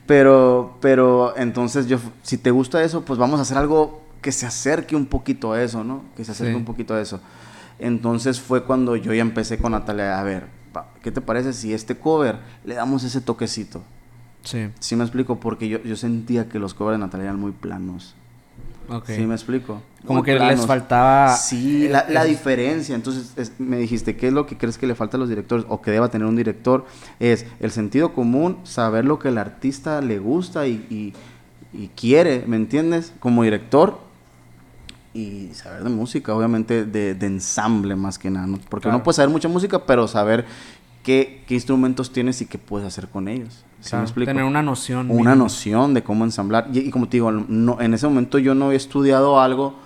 Speaker 2: pero, pero entonces yo, si te gusta eso, pues vamos a hacer algo que se acerque un poquito a eso, ¿no? Que se acerque un poquito a eso. Entonces fue cuando yo ya empecé con Natalia, a ver, ¿qué te parece si este cover le damos ese toquecito?
Speaker 1: Sí.
Speaker 2: Sí me explico, porque yo, yo sentía que los covers de Natalia eran muy planos.
Speaker 1: Okay.
Speaker 2: ¿Sí me explico?
Speaker 1: Como que les faltaba...
Speaker 2: Sí, la, diferencia. Entonces, me dijiste, ¿qué es lo que crees que le falta a los directores o que deba tener un director? Es el sentido común, saber lo que el artista le gusta y, quiere, ¿me entiendes? Como director y saber de música, obviamente de, ensamble más que nada. Porque no puedes saber mucha música, pero saber qué, qué instrumentos tienes y qué puedes hacer con ellos.
Speaker 1: Tener una noción.
Speaker 2: Una noción de cómo ensamblar. Y, como te digo, no, en ese momento yo no había estudiado algo,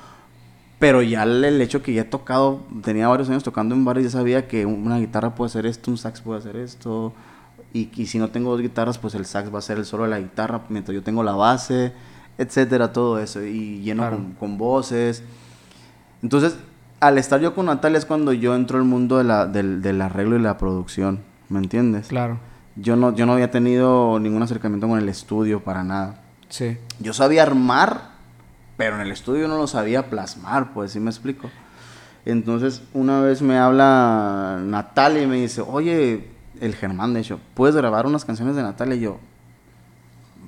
Speaker 2: pero ya el, hecho que ya he tocado, tenía varios años tocando en bares, ya sabía que una guitarra puede hacer esto, un sax puede hacer esto. Y, y si no tengo dos guitarras, pues el sax va a ser el solo de la guitarra, mientras yo tengo la base, etcétera, todo eso. Y lleno con, voces. Entonces, al estar yo con Natalia es cuando yo entro al mundo de la, del, del arreglo y la producción. ¿Me entiendes?
Speaker 1: Claro
Speaker 2: yo no, yo no había tenido ningún acercamiento con el estudio para nada.
Speaker 1: Sí.
Speaker 2: Yo sabía armar, pero en el estudio no lo sabía plasmar, pues, ¿sí me explico? Entonces, una vez me habla Natalia y me dice, oye, el Germán, de hecho, ¿puedes grabar unas canciones de Natalia? Y yo,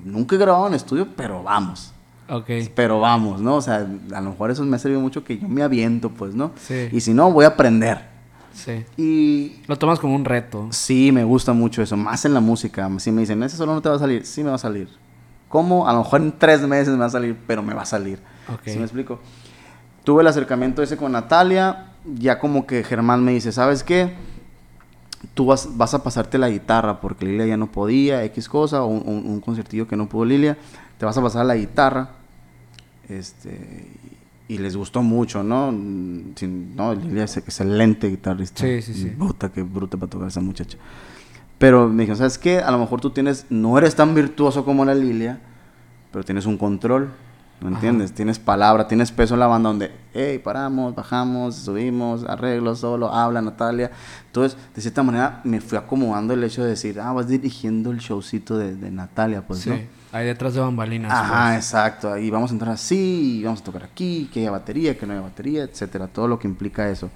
Speaker 2: nunca he grabado en estudio, pero vamos.
Speaker 1: Ok.
Speaker 2: Pero vamos, ¿no? O sea, a lo mejor eso me ha servido mucho que yo me aviento, pues, ¿no?
Speaker 1: Sí.
Speaker 2: Y si no, voy a aprender.
Speaker 1: Sí.
Speaker 2: Y...
Speaker 1: Lo tomas como un reto.
Speaker 2: Sí, me gusta mucho eso. Más en la música. Si me dicen, ese solo no te va a salir. Sí me va a salir. ¿Cómo? A lo mejor en tres meses me va a salir, pero me va a salir. ¿Sí me explico? tuve el acercamiento ese con Natalia, ya como que Germán me dice, ¿sabes qué? Tú vas, vas a pasarte la guitarra porque Lilia ya no podía, X cosa, o un, un, un conciertillo que no pudo Lilia, te vas a pasar la guitarra. Este, y les gustó mucho, ¿no? Sin- no, Lilia es excelente guitarrista.
Speaker 1: Sí, sí, sí.
Speaker 2: Puta, qué bruta para tocar esa muchacha. Pero me dijeron, ¿sabes qué? A lo mejor tú tienes, no eres tan virtuoso como la Lilia, pero tienes un control, ¿me
Speaker 1: Ajá.
Speaker 2: entiendes? Tienes palabra, tienes peso en la banda donde, hey, paramos, bajamos, subimos, arreglo, solo, habla Natalia. Entonces, de cierta manera, me fui acomodando el hecho de decir, ah, vas dirigiendo el showcito de, de Natalia, pues,
Speaker 1: sí.
Speaker 2: ¿no?
Speaker 1: Ahí detrás de bambalinas.
Speaker 2: Ajá,
Speaker 1: pues.
Speaker 2: exacto. Y vamos a entrar así, y vamos a tocar aquí, que haya batería, que no haya batería, etcétera. Todo lo que implica eso.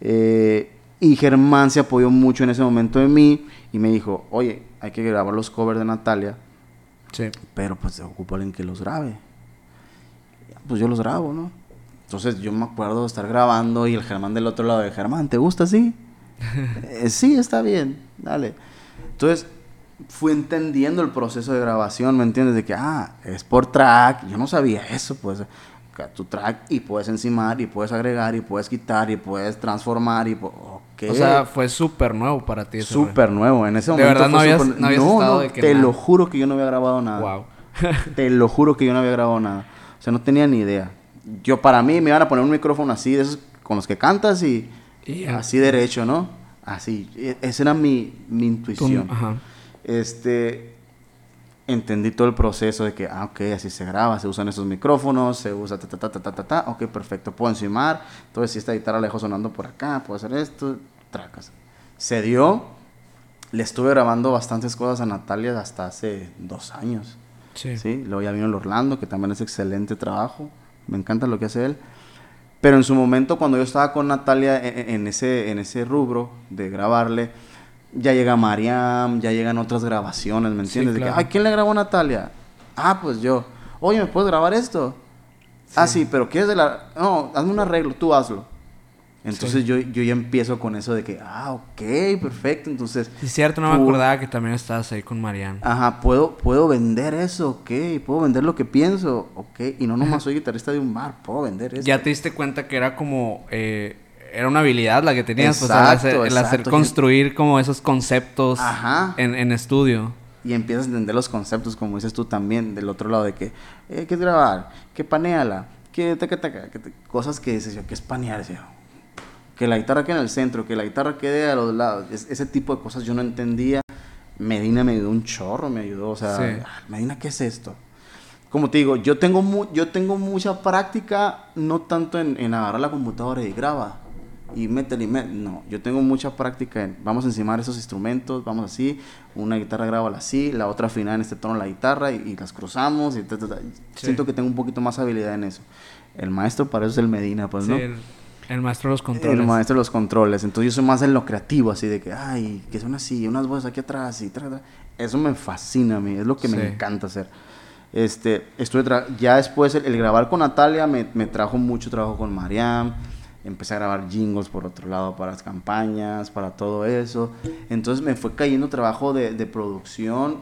Speaker 2: Eh, y Germán se apoyó mucho en ese momento en mí y me dijo, oye, hay que grabar los covers de Natalia,
Speaker 1: Sí.
Speaker 2: pero pues se ocupa alguien que los grabe. Pues yo los grabo, ¿no? Entonces yo me acuerdo de estar grabando y el Germán del otro lado de Germán, ¿te gusta así? *laughs* "Eh, sí, está bien, dale. Entonces fui entendiendo el proceso de grabación, ¿me entiendes? De que, ah, es por track. Yo no sabía eso, pues. Tu track y puedes encimar y puedes agregar y puedes quitar y puedes transformar y... po- Ok.
Speaker 1: O sea, fue súper nuevo para ti.
Speaker 2: Súper nuevo. En ese
Speaker 1: ¿De
Speaker 2: momento
Speaker 1: verdad no habías-
Speaker 2: súper-
Speaker 1: no habías de que
Speaker 2: te
Speaker 1: nada?
Speaker 2: lo juro que yo no había grabado nada.
Speaker 1: Wow. *laughs*
Speaker 2: Te lo juro que yo no había grabado nada. O sea, no tenía ni idea. Yo, para mí, me iban a poner un micrófono así, de esos con los que cantas y así derecho, ¿no? Así. E- Esa era mi, mi intuición.
Speaker 1: Ajá.
Speaker 2: Este, entendí todo el proceso de que, ah, ok, así se graba, se usan esos micrófonos, se usa ta, ta, ta, ta, ta, ta, ta, ok, perfecto, puedo encimar, entonces si esta guitarra la dejo sonando por acá, puedo hacer esto, tracas. Se dio, le estuve grabando bastantes cosas a Natalia hasta hace dos años,
Speaker 1: Sí.
Speaker 2: ¿sí? Luego ya vino el Orlando, que también es excelente trabajo, me encanta lo que hace él. Pero en su momento, cuando yo estaba con Natalia en, en- en ese, en ese rubro de grabarle, ya llega Mariam, ya llegan otras grabaciones, ¿me
Speaker 1: Sí,
Speaker 2: entiendes? De que, ay, ¿quién le grabó a Natalia? Ah, pues yo. Oye, ¿me puedes grabar esto? Ah, sí, pero ¿quieres de la...? No, hazme un arreglo, tú hazlo. Entonces
Speaker 1: Sí.
Speaker 2: yo, yo ya empiezo con eso de que, ah, ok, perfecto, entonces...
Speaker 1: Sí, es cierto, no me acordaba que también estabas ahí con Mariana.
Speaker 2: Ajá, puedo, puedo vender eso, ok, puedo vender lo que pienso, ok, y no nomás soy guitarrista de un bar, puedo vender eso.
Speaker 1: Ya te diste cuenta que era como... eh, era una habilidad la que tenías, pues, el hacer,
Speaker 2: Exacto,
Speaker 1: el hacer
Speaker 2: exacto.
Speaker 1: construir como esos conceptos
Speaker 2: Ajá.
Speaker 1: en, en estudio.
Speaker 2: Y empiezas a entender los conceptos, como dices tú también, del otro lado, de que, eh, ¿qué es grabar? ¿Qué paneala? ¿Qué taca, taca? ¿Qué te- Cosas que dices yo, ¿qué es panear? Yo, que la guitarra quede en el centro, que la guitarra quede a los lados. Es- ese tipo de cosas yo no entendía. Medina me ayudó un chorro, me ayudó. O sea,
Speaker 1: Sí.
Speaker 2: "Ah, Medina, ¿qué es esto? Como te digo, yo tengo, mu- yo tengo mucha práctica, no tanto en, en agarrar la computadora y graba. Y métele y met- No, yo tengo mucha práctica en, vamos a encimar esos instrumentos, vamos así, una guitarra grábala así, la otra afinar en este tono la guitarra y, y las cruzamos y ta, ta, ta.
Speaker 1: Sí.
Speaker 2: siento que tengo un poquito más habilidad en eso. El maestro para eso es el Medina, pues,
Speaker 1: Sí,
Speaker 2: ¿no?
Speaker 1: el, el maestro de los controles.
Speaker 2: El maestro de los controles. Entonces yo soy más en lo creativo, así de que, ay, que son así, unas voces aquí atrás y tra, tra. Eso me fascina a mí, es lo que
Speaker 1: Sí.
Speaker 2: me encanta hacer. Este, estuve ya después el, el grabar con Natalia me, me trajo mucho trabajo con Mariam. Empecé a grabar jingles por otro lado para las campañas, para todo eso. Entonces me fue cayendo trabajo de, de producción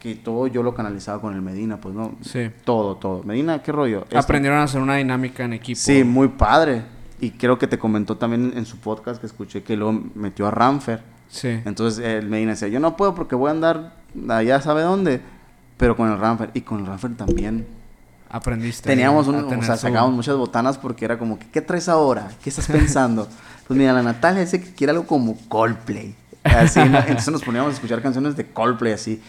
Speaker 2: que todo yo lo canalizaba con el Medina, pues no.
Speaker 1: Sí.
Speaker 2: Todo, todo. Medina, ¿qué rollo? Esto.
Speaker 1: Aprendieron a hacer una dinámica en equipo.
Speaker 2: Sí, muy padre. Y creo que te comentó también en su podcast que escuché que luego metió a Ramfer.
Speaker 1: Sí.
Speaker 2: Entonces él me decía, yo no puedo porque voy a andar allá sabe dónde, pero con el Ramfer. Y con el Ramfer también.
Speaker 1: Aprendiste.
Speaker 2: Teníamos, un, o sea, sacábamos muchas botanas porque era como, ¿qué traes ahora? ¿Qué estás pensando? *laughs* pues mira, la Natalia dice que quiere algo como Coldplay. Así, ¿no? Entonces nos poníamos a escuchar canciones de Coldplay así.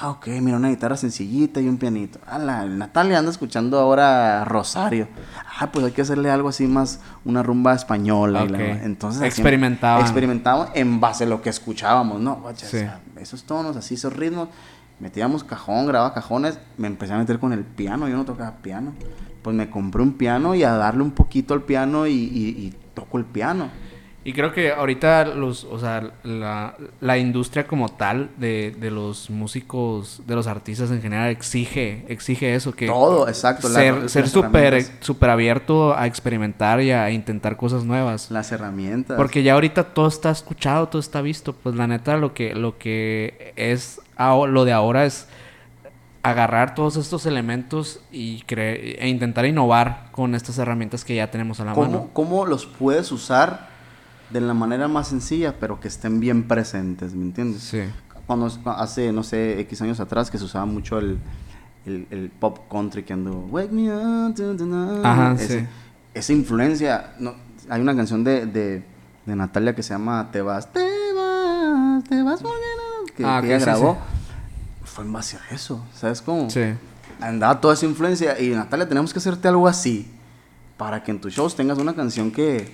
Speaker 2: Ah, ok, mira, una guitarra sencillita y un pianito. Ah, la Natalia anda escuchando ahora Rosario. Ah, pues hay que hacerle algo así más, una rumba española. y la- entonces
Speaker 1: Experimentaban.
Speaker 2: Experimentábamos en base a lo que escuchábamos, ¿no?
Speaker 1: Sí.
Speaker 2: o sea, esos tonos, así, esos ritmos. Metíamos cajón, grababa cajones. Me empecé a meter con el piano. Yo no tocaba piano. Pues me compré un piano y a darle un poquito al piano y, y- y toco el piano.
Speaker 1: Y creo que ahorita los, o sea, la, la industria como tal de, de los músicos, de los artistas en general exige, exige eso que
Speaker 2: Todo, exacto. la-
Speaker 1: ser
Speaker 2: las
Speaker 1: ser
Speaker 2: herramientas.
Speaker 1: súper abierto a experimentar y a intentar cosas nuevas.
Speaker 2: Las herramientas.
Speaker 1: Porque ya ahorita todo está escuchado, todo está visto. Pues la neta lo que, lo que es lo de ahora es agarrar todos estos elementos y cre- e intentar innovar con estas herramientas que ya tenemos a la
Speaker 2: ¿Cómo,
Speaker 1: mano.
Speaker 2: cómo los puedes usar de la manera más sencilla, pero que estén bien presentes, ¿me entiendes?
Speaker 1: Sí.
Speaker 2: Cuando hace, no sé, X años atrás que se usaba mucho el, el, el pop country que ando Wake me up to the night.
Speaker 1: Ajá,
Speaker 2: Ese-
Speaker 1: sí.
Speaker 2: Esa influencia, no, hay una canción de, de, de Natalia que se llama Te vas, te vas, te vas no", que,
Speaker 1: Ah,
Speaker 2: que ella
Speaker 1: sí,
Speaker 2: grabó.
Speaker 1: sí.
Speaker 2: Fue en base a eso, ¿sabes cómo?
Speaker 1: Sí.
Speaker 2: andaba toda esa influencia y Natalia tenemos que hacerte algo así para que en tus shows tengas una canción que,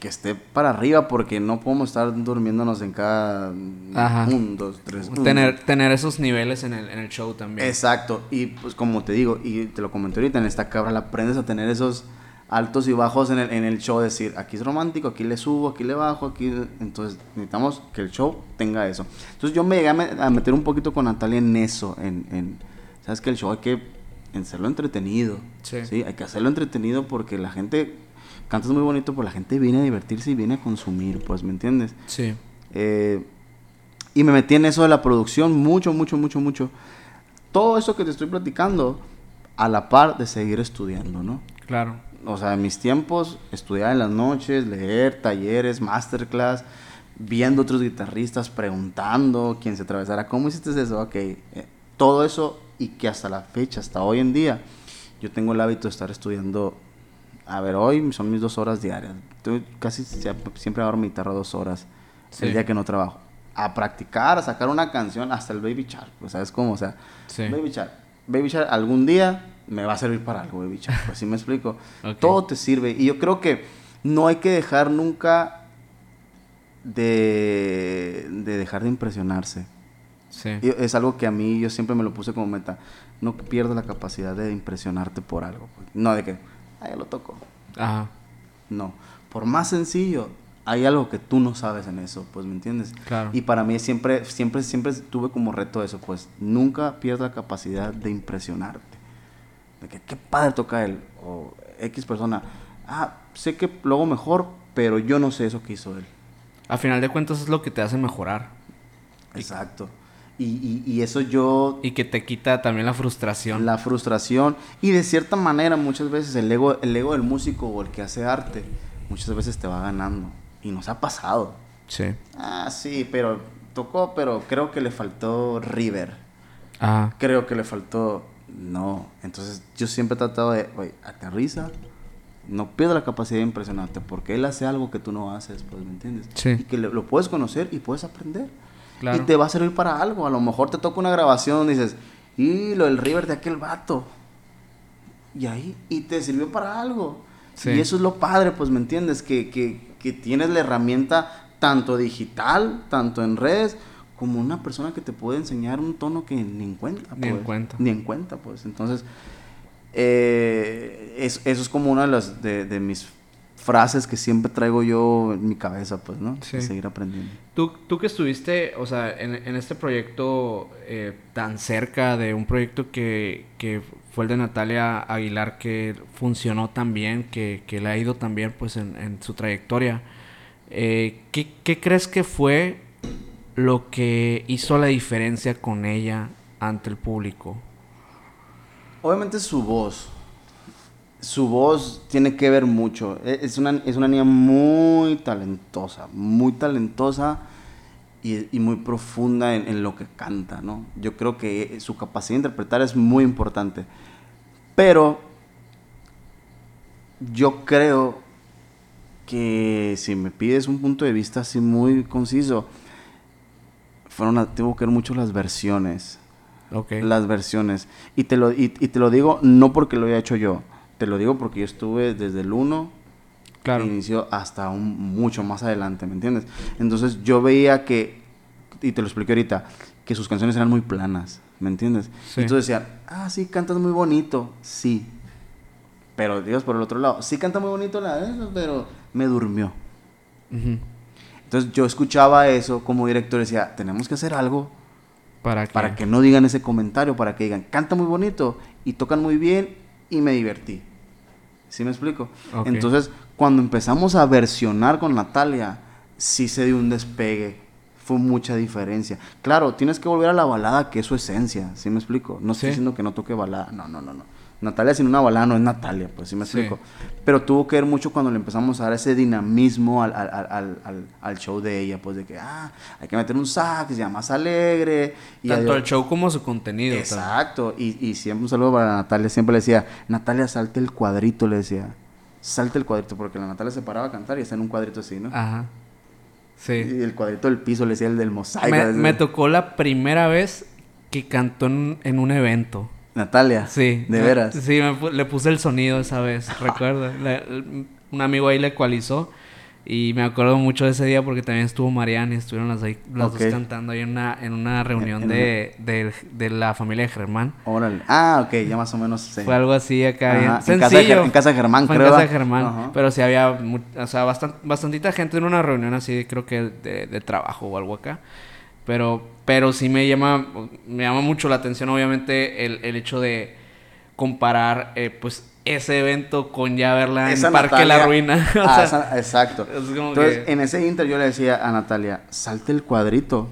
Speaker 2: que esté para arriba porque no podemos estar durmiéndonos en cada
Speaker 1: Ajá.
Speaker 2: un, dos, tres. un,
Speaker 1: Tener, tener esos niveles en el, en el show también.
Speaker 2: Exacto, y pues como te digo, y te lo comenté ahorita, en esta cabra la aprendes a tener esos altos y bajos en el, en el show, decir, aquí es romántico, aquí le subo, aquí le bajo, aquí... Entonces necesitamos que el show tenga eso. Entonces yo me llegué a, me- a meter un poquito con Natalia en eso, en, en- ¿sabes que El show hay que hacerlo entretenido,
Speaker 1: Sí.
Speaker 2: Hay que hacerlo entretenido porque la gente, cantas muy bonito, pero la gente viene a divertirse y viene a consumir, pues, ¿me entiendes?
Speaker 1: Sí.
Speaker 2: Eh, y me metí en eso de la producción mucho, mucho, mucho, mucho. Todo eso que te estoy platicando a la par de seguir estudiando, ¿no?
Speaker 1: Claro.
Speaker 2: O sea, en mis tiempos, estudiar en las noches, leer, talleres, masterclass, viendo otros guitarristas, preguntando quién se atravesara, ¿cómo hiciste eso? Ok, eh, todo eso y que hasta la fecha, hasta hoy en día, yo tengo el hábito de estar estudiando. A ver, hoy son mis dos horas diarias. Estoy casi siempre agarro mi guitarra dos horas
Speaker 1: Sí.
Speaker 2: el día que no trabajo. A practicar, a sacar una canción, hasta el Baby Shark. Pues, ¿sabes cómo? O sea,
Speaker 1: Sí.
Speaker 2: Baby Shark. Baby Shark algún día me va a servir para algo, Shark. Pues sí me explico. *laughs* Todo te sirve. Y yo creo que no hay que dejar nunca de, de dejar de impresionarse.
Speaker 1: Sí.
Speaker 2: Y es algo que a mí yo siempre me lo puse como meta. No pierdas la capacidad de impresionarte por algo. No de que, ah, ya lo toco.
Speaker 1: Ajá.
Speaker 2: No. Por más sencillo, hay algo que tú no sabes en eso, pues, ¿me entiendes?
Speaker 1: Claro.
Speaker 2: Y para mí siempre, siempre, siempre tuve como reto eso, pues, nunca pierdas la capacidad de impresionarte. De que, qué padre toca él, o X persona. Ah, sé que lo hago mejor, pero yo no sé eso que hizo él.
Speaker 1: A final de cuentas es lo que te hace mejorar.
Speaker 2: Exacto. Y, y, y eso yo
Speaker 1: Y que te quita también la frustración.
Speaker 2: la frustración y de cierta manera muchas veces el ego el ego del músico o el que hace arte muchas veces te va ganando y nos ha pasado
Speaker 1: Sí.
Speaker 2: ah sí pero tocó pero creo que le faltó River
Speaker 1: Ajá.
Speaker 2: creo que le faltó no entonces yo siempre he tratado de oye aterriza no pierdas la capacidad de impresionarte porque él hace algo que tú no haces pues me entiendes
Speaker 1: Sí.
Speaker 2: y que le- lo puedes conocer y puedes aprender
Speaker 1: Claro.
Speaker 2: y te va a servir para algo. A lo mejor te toca una grabación donde dices, y lo del River de aquel vato. Y ahí, y te sirvió para algo.
Speaker 1: Sí.
Speaker 2: Y eso es lo padre, pues, ¿me entiendes? Que, que, que tienes la herramienta tanto digital, tanto en redes, como una persona que te puede enseñar un tono que ni en cuenta.
Speaker 1: Ni en
Speaker 2: pues.
Speaker 1: cuenta.
Speaker 2: Ni en cuenta, pues. Entonces, eh, es- eso es como una de, las, de, de mis frases que siempre traigo yo en mi cabeza, pues, ¿no?
Speaker 1: Sí.
Speaker 2: De seguir aprendiendo.
Speaker 1: Tú, tú que estuviste, o sea, en, en este proyecto eh, tan cerca de un proyecto que, que fue el de Natalia Aguilar, que funcionó tan bien, que, que le ha ido tan bien pues, en, en su trayectoria, eh, ¿qué, qué crees que fue lo que hizo la diferencia con ella ante el público?
Speaker 2: Obviamente su voz. Su voz tiene que ver mucho. E- Es una, es una niña muy talentosa, muy talentosa y, muy profunda en, en lo que canta, ¿no? Yo creo que su capacidad de interpretar es muy importante. Pero yo creo que si me pides un punto de vista así muy conciso, fueron a, tuvo que ver mucho las versiones
Speaker 1: Ok.
Speaker 2: las versiones. Y te, lo, y, y te lo digo no porque lo haya hecho yo, te lo digo porque yo estuve desde el 1
Speaker 1: claro.
Speaker 2: que inició hasta un, mucho más adelante, ¿me entiendes? Entonces yo veía que, y te lo expliqué ahorita, que sus canciones eran muy planas, ¿me entiendes?
Speaker 1: Sí.
Speaker 2: Entonces decían, ah, sí, cantas muy bonito, sí. Pero Dios, por el otro lado, sí canta muy bonito la eso, pero me durmió.
Speaker 1: Ujú.
Speaker 2: Entonces yo escuchaba eso como director y decía, tenemos que hacer algo
Speaker 1: Para que...
Speaker 2: para que no digan ese comentario, para que digan, canta muy bonito y tocan muy bien y me divertí. ¿Sí me explico? Entonces, cuando empezamos a versionar con Natalia, sí se dio un despegue fue mucha diferencia. Claro, tienes que volver a la balada, que es su esencia, ¿sí me explico? No estoy
Speaker 1: Sí.
Speaker 2: diciendo que no toque balada, no, no, no, no. Natalia sin una balada no es Natalia, pues sí me
Speaker 1: Sí.
Speaker 2: explico. Pero tuvo que ver mucho cuando le empezamos a dar ese dinamismo al, al, al, al- al- al show de ella, pues de que, ah, hay que meter un sax, ya más alegre. Y
Speaker 1: Tanto el show como su contenido.
Speaker 2: Exacto, y, y siempre un saludo para Natalia, siempre le decía, Natalia, salte el cuadrito, le decía, salte el cuadrito, porque la Natalia se paraba a cantar y está en un cuadrito así, ¿no?
Speaker 1: Ajá. Sí.
Speaker 2: Y el cuadrito del piso le decía el del mosaico.
Speaker 1: Me, tocó la primera vez que cantó en, en un evento.
Speaker 2: Natalia,
Speaker 1: Sí.
Speaker 2: de
Speaker 1: me-
Speaker 2: veras.
Speaker 1: Sí, me le puse el sonido esa vez, *laughs* recuerdo. Le- un amigo ahí le ecualizó. Y me acuerdo mucho de ese día porque también estuvo Mariana y estuvieron las, ahí- las
Speaker 2: Ok.
Speaker 1: dos cantando ahí en una, en una reunión
Speaker 2: en
Speaker 1: de, de, de la familia de Germán.
Speaker 2: Órale. Ah, ok, ya más o menos sé.
Speaker 1: Fue algo así acá, bien
Speaker 2: Ajá, en casa de
Speaker 1: sencillo.
Speaker 2: En casa de Germán,
Speaker 1: Fue en
Speaker 2: creo,
Speaker 1: casa de. Germán.
Speaker 2: Ajá.
Speaker 1: Pero sí había, o sea, bastan- bastantita gente en una reunión así, creo que de, de trabajo o algo acá. Pero, pero sí me llama, me llama mucho la atención, obviamente, el, el hecho de comparar, eh, pues, ese evento con ya verla en
Speaker 2: Esa
Speaker 1: Parque La Ruina. *laughs* O
Speaker 2: Ah,
Speaker 1: sea,
Speaker 2: exacto. Entonces,
Speaker 1: que-
Speaker 2: en ese inter yo le decía a Natalia, salte el cuadrito.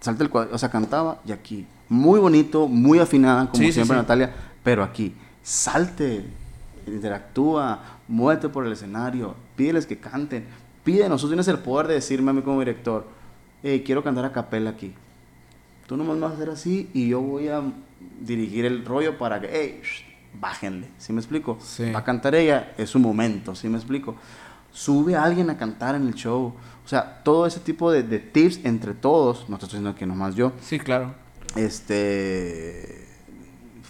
Speaker 2: Salte el cuadrito. O sea, cantaba y aquí. Muy bonito, muy afinada, como
Speaker 1: Sí, sí,
Speaker 2: siempre
Speaker 1: sí.
Speaker 2: Natalia, pero aquí. Salte, interactúa, muévete por el escenario, pídeles que canten. Pídenos, tú tienes el poder de decirme a mí como director, hey, quiero cantar a capela aquí. Tú nomás vas a hacer así y yo voy a dirigir el rollo para que, hey, shh, bájenle. ¿Sí me explico?
Speaker 1: Sí.
Speaker 2: Va a cantar ella, es su momento, ¿sí me explico? Sube a alguien a cantar en el show. O sea, todo ese tipo de, de tips entre todos, no te estoy diciendo que nomás yo,
Speaker 1: Sí, claro.
Speaker 2: este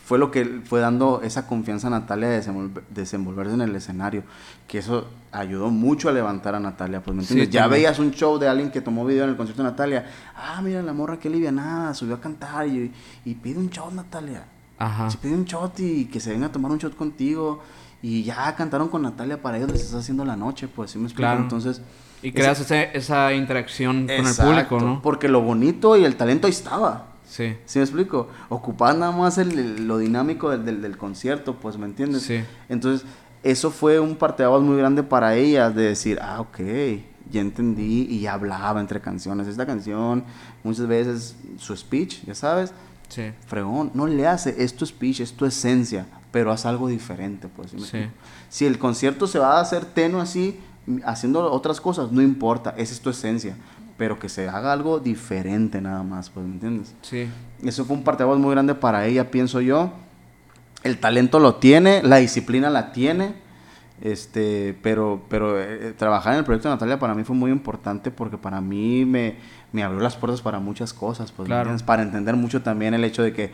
Speaker 2: fue lo que fue dando esa confianza a Natalia de desenvolver- desenvolverse en el escenario, que eso ayudó mucho a levantar a Natalia, pues me
Speaker 1: Sí,
Speaker 2: entiendes, ya
Speaker 1: también.
Speaker 2: veías un show de alguien que tomó video en el concierto de Natalia, ah, mira la morra que livianada, subió a cantar y, y pide un shot Natalia,
Speaker 1: Ajá.
Speaker 2: se pide un shot y que se venga a tomar un shot contigo y ya cantaron con Natalia para ellos les estás haciendo la noche, pues sí me explico,
Speaker 1: Claro.
Speaker 2: entonces
Speaker 1: Y creas ese- esa interacción con el público, ¿no?
Speaker 2: Porque lo bonito y el talento ahí estaba.
Speaker 1: Sí.
Speaker 2: ¿Sí me explico? Ocupar nada más el, el- lo dinámico del, del, del concierto, pues, ¿me entiendes?
Speaker 1: Sí.
Speaker 2: Entonces, eso fue un parteaguas muy grande para ellas de decir, ah, ok, ya entendí y ya hablaba entre canciones. Esta canción, muchas veces, su speech, ya sabes,
Speaker 1: Sí.
Speaker 2: fregón, no le hace, es tu speech, es tu esencia, pero haz algo diferente, pues. ¿sí
Speaker 1: Sí.
Speaker 2: Si el concierto se va a hacer tenue así, haciendo otras cosas, no importa, esa es tu esencia, pero que se haga algo diferente nada más, pues, ¿me entiendes?
Speaker 1: Sí.
Speaker 2: Eso fue un parteaguas muy grande para ella, pienso yo. El talento lo tiene, la disciplina la tiene. Este, pero, pero eh, trabajar en el proyecto de Natalia para mí fue muy importante porque para mí me, me abrió las puertas para muchas cosas, pues, ¿me
Speaker 1: Claro.
Speaker 2: entiendes? para entender mucho también el hecho de que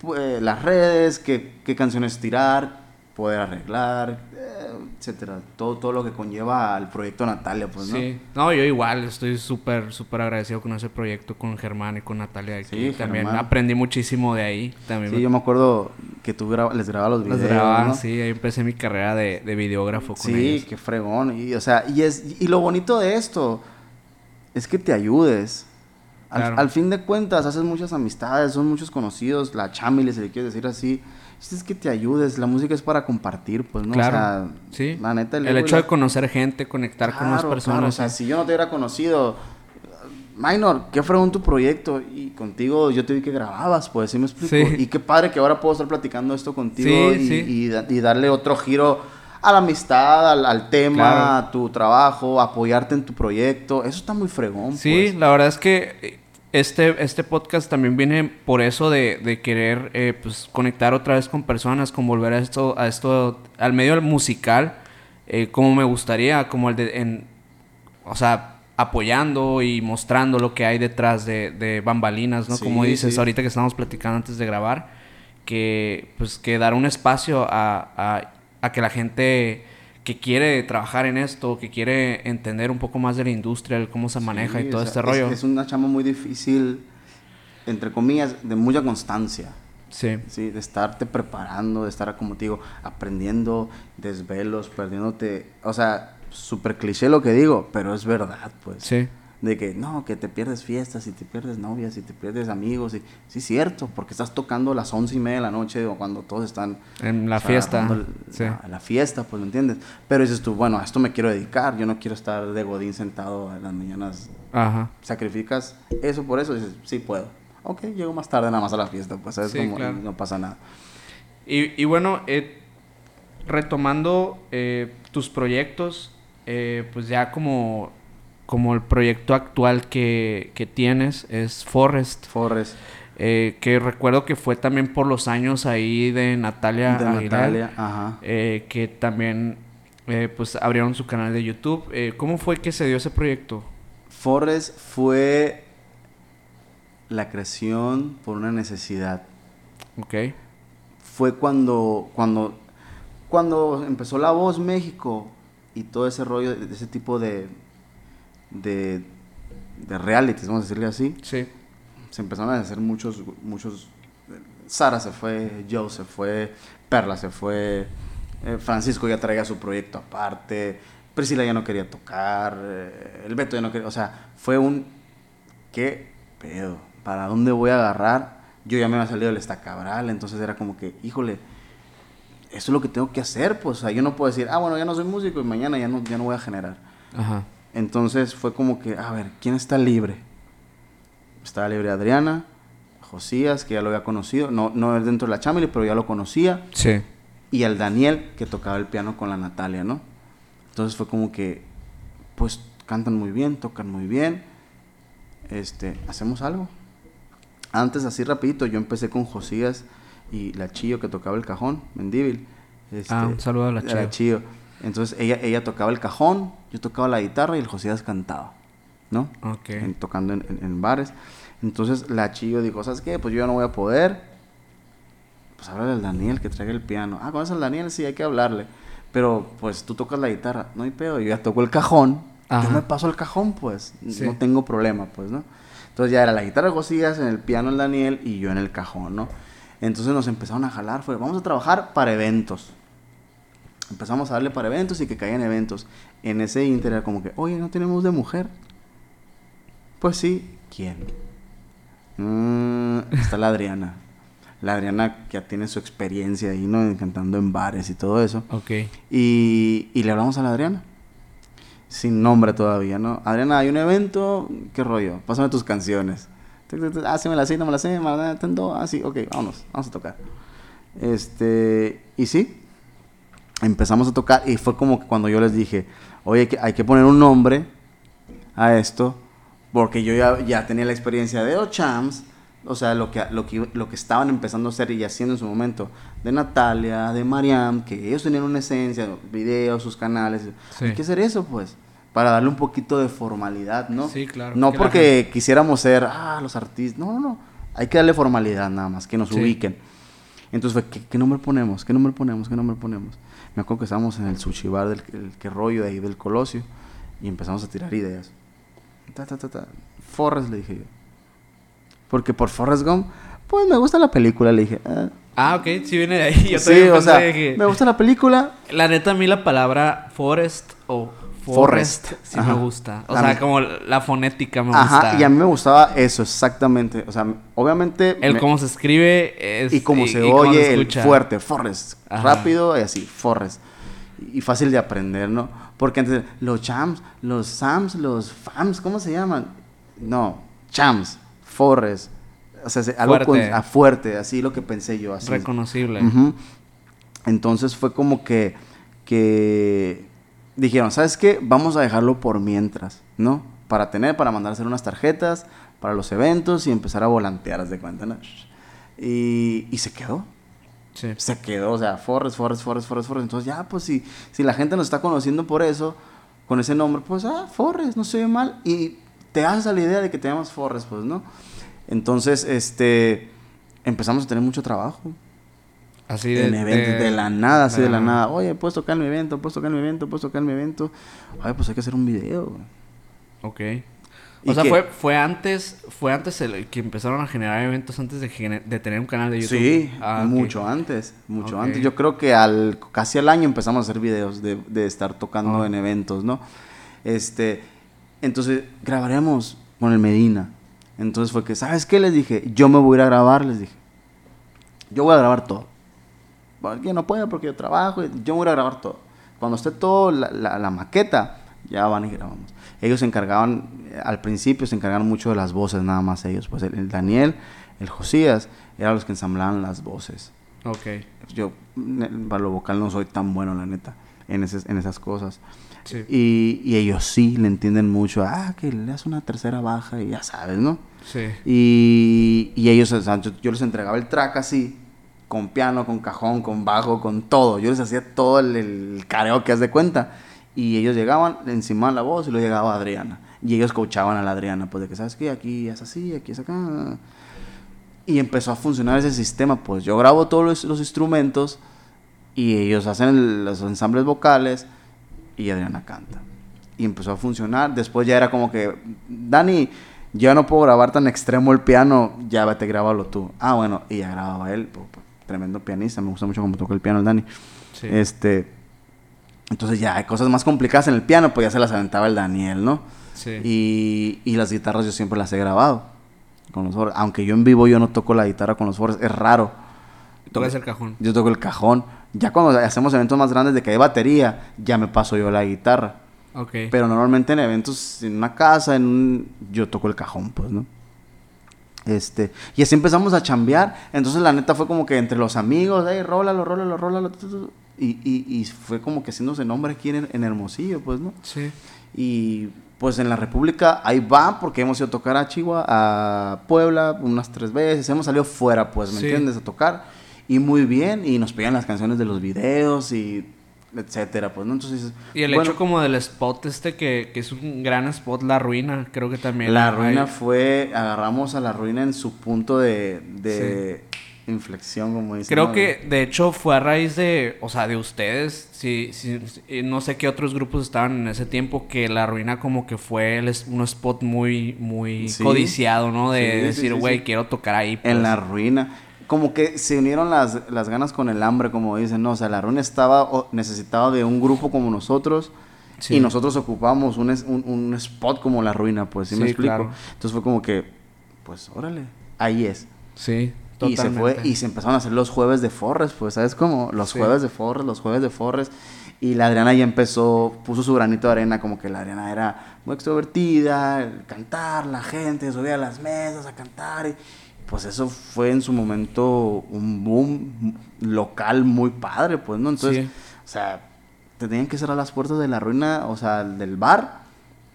Speaker 2: pues, las redes, qué, qué canciones tirar, poder arreglar, eh, etcétera, todo, todo lo que conlleva al proyecto Natalia, pues, ¿no?
Speaker 1: Sí, no, yo igual estoy súper, súper agradecido con ese proyecto, con Germán y con Natalia. de aquí.
Speaker 2: Sí,
Speaker 1: también
Speaker 2: Germán.
Speaker 1: aprendí muchísimo de ahí. También
Speaker 2: Sí, yo me acuerdo que tú graba- les grababas los
Speaker 1: los
Speaker 2: videos,
Speaker 1: grababa,
Speaker 2: ¿no?
Speaker 1: sí, ahí empecé mi carrera de, de videógrafo con
Speaker 2: Sí,
Speaker 1: ellos.
Speaker 2: qué fregón. Y, o sea, y, es, y lo bonito de esto es que te ayudes. Al,
Speaker 1: Claro.
Speaker 2: al fin de cuentas, haces muchas amistades, son muchos conocidos, la chamile, si le quieres decir así. Es que te ayudes, la música es para compartir, pues, ¿no?
Speaker 1: Claro,
Speaker 2: O sea,
Speaker 1: sí.
Speaker 2: la neta,
Speaker 1: El
Speaker 2: y
Speaker 1: hecho
Speaker 2: la-
Speaker 1: de conocer gente, conectar con más personas.
Speaker 2: claro, o sea, si yo no te hubiera conocido, Minor, qué fregón tu proyecto. Y contigo yo te vi que grababas, pues, ¿sí me explico?
Speaker 1: Sí.
Speaker 2: Y qué padre que ahora puedo estar platicando esto contigo
Speaker 1: Sí,
Speaker 2: y,
Speaker 1: sí.
Speaker 2: y da- y darle otro giro a la amistad, al, al tema,
Speaker 1: Claro.
Speaker 2: a tu trabajo, apoyarte en tu proyecto. Eso está muy fregón,
Speaker 1: Sí,
Speaker 2: pues.
Speaker 1: la verdad es que eh, este, este podcast también viene por eso de, de querer eh, pues, conectar otra vez con personas, con volver a esto, a esto, al medio musical, eh, como me gustaría, como el de, en, o sea, apoyando y mostrando lo que hay detrás de, de bambalinas, ¿no?
Speaker 2: Sí,
Speaker 1: como dices
Speaker 2: sí.
Speaker 1: ahorita que estamos platicando antes de grabar, que pues que dar un espacio a, a, a que la gente que quiere trabajar en esto, que quiere entender un poco más de la industria, el cómo se maneja
Speaker 2: Sí,
Speaker 1: y todo
Speaker 2: o sea,
Speaker 1: este
Speaker 2: es-
Speaker 1: rollo.
Speaker 2: Es, una chamba muy difícil, entre comillas, de mucha constancia.
Speaker 1: Sí,
Speaker 2: Sí, de estarte preparando, de estar, como te digo, aprendiendo, desvelos, perdiéndote. O sea, súper cliché lo que digo, pero es verdad, pues.
Speaker 1: sí.
Speaker 2: De que no, que te pierdes fiestas y te pierdes novias y te pierdes amigos. Y, sí, cierto, porque estás tocando a las once y media de la noche o cuando todos están
Speaker 1: en la fiesta.
Speaker 2: Sí. La, fiesta, pues, ¿me entiendes? Pero dices tú, bueno, a esto me quiero dedicar, yo no quiero estar de godín sentado en las mañanas.
Speaker 1: Ajá.
Speaker 2: Sacrificas eso por eso, dices, sí puedo. Ok, llego más tarde nada más a la fiesta, pues, ¿sabes? Como, no pasa nada.
Speaker 1: Y, y bueno, eh, retomando eh, tus proyectos, eh, pues ya como como el proyecto actual que, que tienes es Forest.
Speaker 2: Forest.
Speaker 1: Eh, que recuerdo que fue también por los años ahí de Natalia
Speaker 2: de Natalia, ajá.
Speaker 1: Eh, que también eh, pues abrieron su canal de YouTube. ¿Cómo fue que se dio ese proyecto?
Speaker 2: Forest fue la creación por una necesidad.
Speaker 1: Ok.
Speaker 2: Fue cuando, cuando, cuando empezó La Voz México y todo ese rollo, ese tipo de, de, de realities, vamos a decirle así.
Speaker 1: Sí.
Speaker 2: Se empezaron a hacer muchos, muchos... Sara se fue, Joe se fue, Perla se fue, eh, Francisco ya traía su proyecto aparte, Priscila ya no quería tocar, eh, el Beto ya no quería... O sea, fue un... ¿Qué pedo? ¿Para dónde voy a agarrar? Yo ya me había salido del estacabral, entonces era como que, híjole, eso es lo que tengo que hacer, pues, o sea, yo no puedo decir, ah, bueno, ya no soy músico y mañana ya no, ya no voy a generar.
Speaker 1: Ajá.
Speaker 2: Entonces fue como que, a ver, ¿quién está libre? Estaba libre Adriana, Josías, que ya lo había conocido, no, no es dentro de la chamili, pero ya lo conocía.
Speaker 1: Sí.
Speaker 2: Y al Daniel, que tocaba el piano con la Natalia, ¿no? Entonces fue como que, pues cantan muy bien, tocan muy bien, este, hacemos algo. Antes, así rapidito, yo empecé con Josías y la Chillo que tocaba el cajón, Mendíbil.
Speaker 1: Este, ah, un saludo a la
Speaker 2: Chillo. Entonces ella, ella tocaba el cajón, yo tocaba la guitarra y el Josías cantaba, ¿no?
Speaker 1: Ok.
Speaker 2: tocando en, bares. Entonces la Chillo dijo, ¿sabes qué? Pues yo ya no voy a poder. Pues háblale al Daniel que traiga el piano. Ah, ¿conoces al Daniel? Sí, hay que hablarle. Pero pues tú tocas la guitarra, no hay pedo, yo ya toco el cajón. Yo me paso el cajón, pues. No tengo problema, pues, ¿no? Entonces ya era la guitarra de Josías, en el piano el Daniel y yo en el cajón, ¿no? Entonces nos empezaron a jalar, fue, vamos a trabajar para eventos empezamos a darle para eventos y que caigan eventos. En ese inter era como que, oye, no tenemos de mujer. Pues sí, ¿quién? Mm, está la Adriana. La Adriana que ya tiene su experiencia ahí, ¿no? Cantando en bares y todo eso.
Speaker 1: Ok.
Speaker 2: Y, y le hablamos a la Adriana. Sin nombre todavía, ¿no? Adriana, hay un evento, ¿qué rollo? Pásame tus canciones. Ah, sí me las sé, no me las sé, me las Ah, sí, ok, vámonos, vamos a tocar. Este, y sí, empezamos a tocar y fue como que cuando yo les dije, oye, hay que poner un nombre a esto, porque yo ya, ya tenía la experiencia de Ochams, o sea, lo que, lo, que, lo que estaban empezando a hacer y haciendo en su momento, de Natalia, de Mariam, que ellos tenían una esencia, videos, sus canales, hay que hacer eso, pues, para darle un poquito de formalidad, ¿no?
Speaker 1: Sí, claro.
Speaker 2: No porque quisiéramos ser, ah, los artistas, no, no, no, hay que darle formalidad nada más, que nos ubiquen. Entonces fue, ¿qué, ¿qué nombre ponemos? ¿Qué nombre ponemos? ¿Qué nombre ponemos? Me acuerdo que estábamos en el sushi bar del que rollo de ahí del Colosio y empezamos a tirar ideas. Ta, ta, ta, Forrest le dije yo. Porque por Forrest Gump, pues me gusta la película, le dije.
Speaker 1: Ah, ah ok, sí viene de ahí.
Speaker 2: Yo sí, o sea, me gusta la película.
Speaker 1: La neta, a mí la palabra Forest o Forrest, sí me gusta. O sea, como la fonética me gusta.
Speaker 2: Ajá, y a mí me gustaba eso, exactamente. O sea, obviamente...
Speaker 1: El cómo se escribe es...
Speaker 2: Y cómo se oye, el fuerte, Forrest. Rápido y así, Forrest. Y fácil de aprender, ¿no? Porque antes, los chams, los sams, los fams, ¿cómo se llaman? No, chams, Forrest. O sea, algo fuerte. a fuerte, así lo que pensé yo. Así.
Speaker 1: Reconocible.
Speaker 2: Entonces fue como que... que dijeron, ¿sabes qué? Vamos a dejarlo por mientras, ¿no? Para tener, para mandar a hacer unas tarjetas para los eventos y empezar a volantear, de cuenta, ¿no? Y, y se quedó.
Speaker 1: Sí.
Speaker 2: Se quedó, o sea, Forrest, Forrest, Forrest, Forrest, Forrest. Entonces, ya, pues si, si la gente nos está conociendo por eso, con ese nombre, pues, ah, Forrest, no se ve mal. Y te haces a la idea de que te llamas Forrest, pues, ¿no? Entonces, este, empezamos a tener mucho trabajo.
Speaker 1: Así de,
Speaker 2: de, la nada, así de la nada. Oye, puedes tocar en mi evento, puedes tocar en mi evento, puedes tocar en mi evento. Oye, pues hay que hacer un video.
Speaker 1: Ok. O sea, fue, fue antes, fue antes el que empezaron a generar eventos antes de, de tener un canal de YouTube.
Speaker 2: Sí, ah, mucho antes, mucho antes. Yo creo que al casi al año empezamos a hacer videos de, de estar tocando ah. en eventos, ¿no? Este, Entonces, grabaremos con el Medina. Entonces fue que, ¿sabes qué? Les dije, yo me voy a ir a grabar, les dije. Yo voy a grabar todo. Porque no puede porque yo trabajo, yo voy a grabar todo. Cuando esté todo la, la, maqueta, ya van y grabamos. Ellos se encargaban, al principio se encargaban mucho de las voces, nada más ellos. Pues el, Daniel, el Josías, eran los que ensamblaban las voces.
Speaker 1: Ok.
Speaker 2: Yo, para lo vocal no soy tan bueno, la neta, en, en esas cosas. Sí. Y, y, ellos sí le entienden mucho. Ah, que le das una tercera baja y ya sabes, ¿no?
Speaker 1: Sí.
Speaker 2: Y, y ellos, o sea, yo, les entregaba el track así, con piano, con cajón, con bajo, con todo. Yo les hacía todo el, el careo que haz de cuenta. Y ellos llegaban, encima la voz y luego llegaba Adriana. Y ellos coachaban a la Adriana, pues de que, ¿sabes qué? Aquí es así, aquí es acá. Y empezó a funcionar ese sistema. Pues yo grabo todos los, instrumentos y ellos hacen los ensambles vocales y Adriana canta. Y empezó a funcionar. Después ya era como que, Dani, yo no puedo grabar tan extremo el piano, ya vete, grábalo tú. Ah, bueno, y ya grababa él, tremendo pianista, me gusta mucho cómo toca el piano el Dani. Este, entonces ya hay cosas más complicadas en el piano, pues ya se las aventaba el Daniel, ¿no?
Speaker 1: Sí.
Speaker 2: Y, y las guitarras yo siempre las he grabado con los foros. Aunque yo en vivo yo no toco la guitarra con los foros, es raro.
Speaker 1: Tocas el cajón.
Speaker 2: Yo toco el cajón. Ya cuando hacemos eventos más grandes de que hay batería, ya me paso yo la guitarra.
Speaker 1: Okay.
Speaker 2: Pero normalmente en eventos en una casa, en un... yo toco el cajón, pues, ¿no? Este, y así empezamos a chambear. Entonces la neta fue como que entre los amigos, hey, rólalo, rólalo, rólalo. Y, y, y fue como que haciéndose nombre aquí en, en Hermosillo, pues, ¿no?
Speaker 1: Sí.
Speaker 2: Y pues en la República ahí va, porque hemos ido a tocar a Chihuahua, a Puebla unas tres veces. Hemos salido fuera, pues, ¿me entiendes? A tocar. Y muy bien, y nos pegan las canciones de los videos y etcétera, pues, ¿no? Entonces,
Speaker 1: y el hecho como del spot este que, que, es un gran spot, La Ruina, creo que también.
Speaker 2: La Ruina fue, agarramos a La Ruina en su punto de, de inflexión, como dicen.
Speaker 1: Creo que, de hecho, fue a raíz de, o sea, de ustedes, sí, sí, no sé qué otros grupos estaban en ese tiempo, que La Ruina como que fue el, un spot muy, muy codiciado, ¿no? De decir, güey, quiero tocar ahí.
Speaker 2: En pues". La Ruina como que se unieron las, las, ganas con el hambre, como dicen, ¿no? O sea, la Runa estaba necesitaba de un grupo como nosotros y nosotros ocupamos un, un, un, spot como la ruina, pues, ¿sí, me explico? Entonces fue como que, pues, órale, ahí es.
Speaker 1: Sí,
Speaker 2: totalmente. Y se fue y se empezaron a hacer los jueves de Forres, pues, ¿sabes cómo? Los jueves de Forres, los jueves de Forres. Y la Adriana ya empezó, puso su granito de arena, como que la Adriana era muy extrovertida, cantar, la gente subía a las mesas a cantar. Y, pues eso fue en su momento un boom local muy padre, pues, ¿no? Entonces, o sea, tenían que cerrar las puertas de la ruina, o sea, del bar,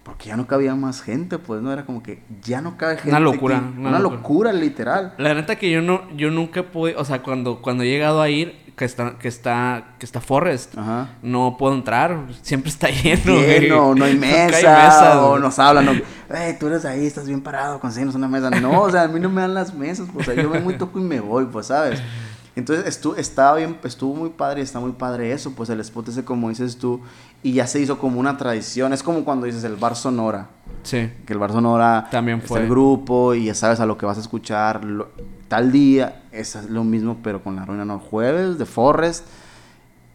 Speaker 2: porque ya no cabía más gente, pues, ¿no? Era como que ya no cabe gente.
Speaker 1: Una locura.
Speaker 2: una, locura. literal.
Speaker 1: La neta que yo no, yo nunca pude, o sea, cuando, cuando he llegado a ir, que está, que está, que está Forrest. No puedo entrar, siempre está lleno.
Speaker 2: Lleno, no hay *laughs* mesa, o nos hablan, no, hey, tú eres ahí, estás bien parado, consíguenos una mesa. No, o sea, a mí no me dan las mesas, pues, o sea, yo me muy toco y me voy, pues, ¿sabes? Entonces estuvo, estaba bien, estuvo muy padre y está muy padre eso, pues el spot ese como dices tú, y ya se hizo como una tradición, es como cuando dices el bar Sonora.
Speaker 1: Sí.
Speaker 2: Que el bar Sonora
Speaker 1: también fue
Speaker 2: el grupo y ya sabes a lo que vas a escuchar tal día, es lo mismo pero con la ruina, no, jueves de Forrest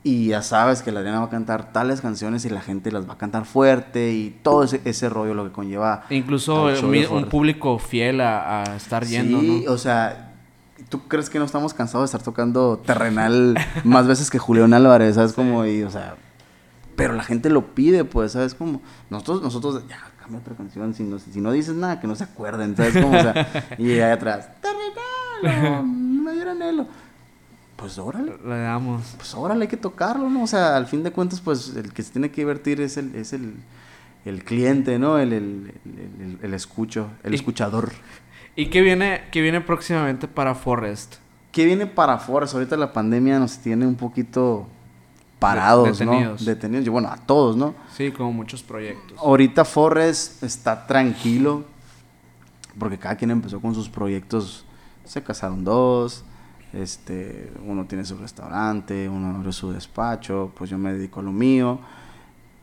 Speaker 2: y ya sabes que la arena va a cantar tales canciones y la gente las va a cantar fuerte y todo ese, ese rollo lo que conlleva.
Speaker 1: Incluso un, público fiel a, estar yendo,
Speaker 2: sí, o sea, ¿Tú crees que no estamos cansados de estar tocando terrenal *laughs* más veces que Julián Álvarez? ¿Sabes? Como, y, o sea, pero la gente lo pide, pues, ¿sabes? Como, nosotros, nosotros, ya, cambia otra canción, si no, si no dices nada, que no se acuerden, ¿sabes? Como, o sea, *laughs* y ahí atrás, terrenal, mayor anhelo. Pues órale.
Speaker 1: Le damos.
Speaker 2: Pues órale, hay que tocarlo, ¿no? O sea, al fin de cuentas, pues, el que se tiene que divertir es el, es el, el cliente, ¿no? El, el, el, el escucho, el escuchador.
Speaker 1: ¿Y qué viene, qué viene próximamente para Forrest?
Speaker 2: ¿Qué viene para Forrest? Ahorita la pandemia nos tiene un poquito parados, detenidos. ¿no? Detenidos. Y bueno, a todos, ¿no?
Speaker 1: Sí, como muchos proyectos.
Speaker 2: Ahorita Forrest está tranquilo porque cada quien empezó con sus proyectos. Se casaron dos, este, uno tiene su restaurante, uno abrió su despacho, pues yo me dedico a lo mío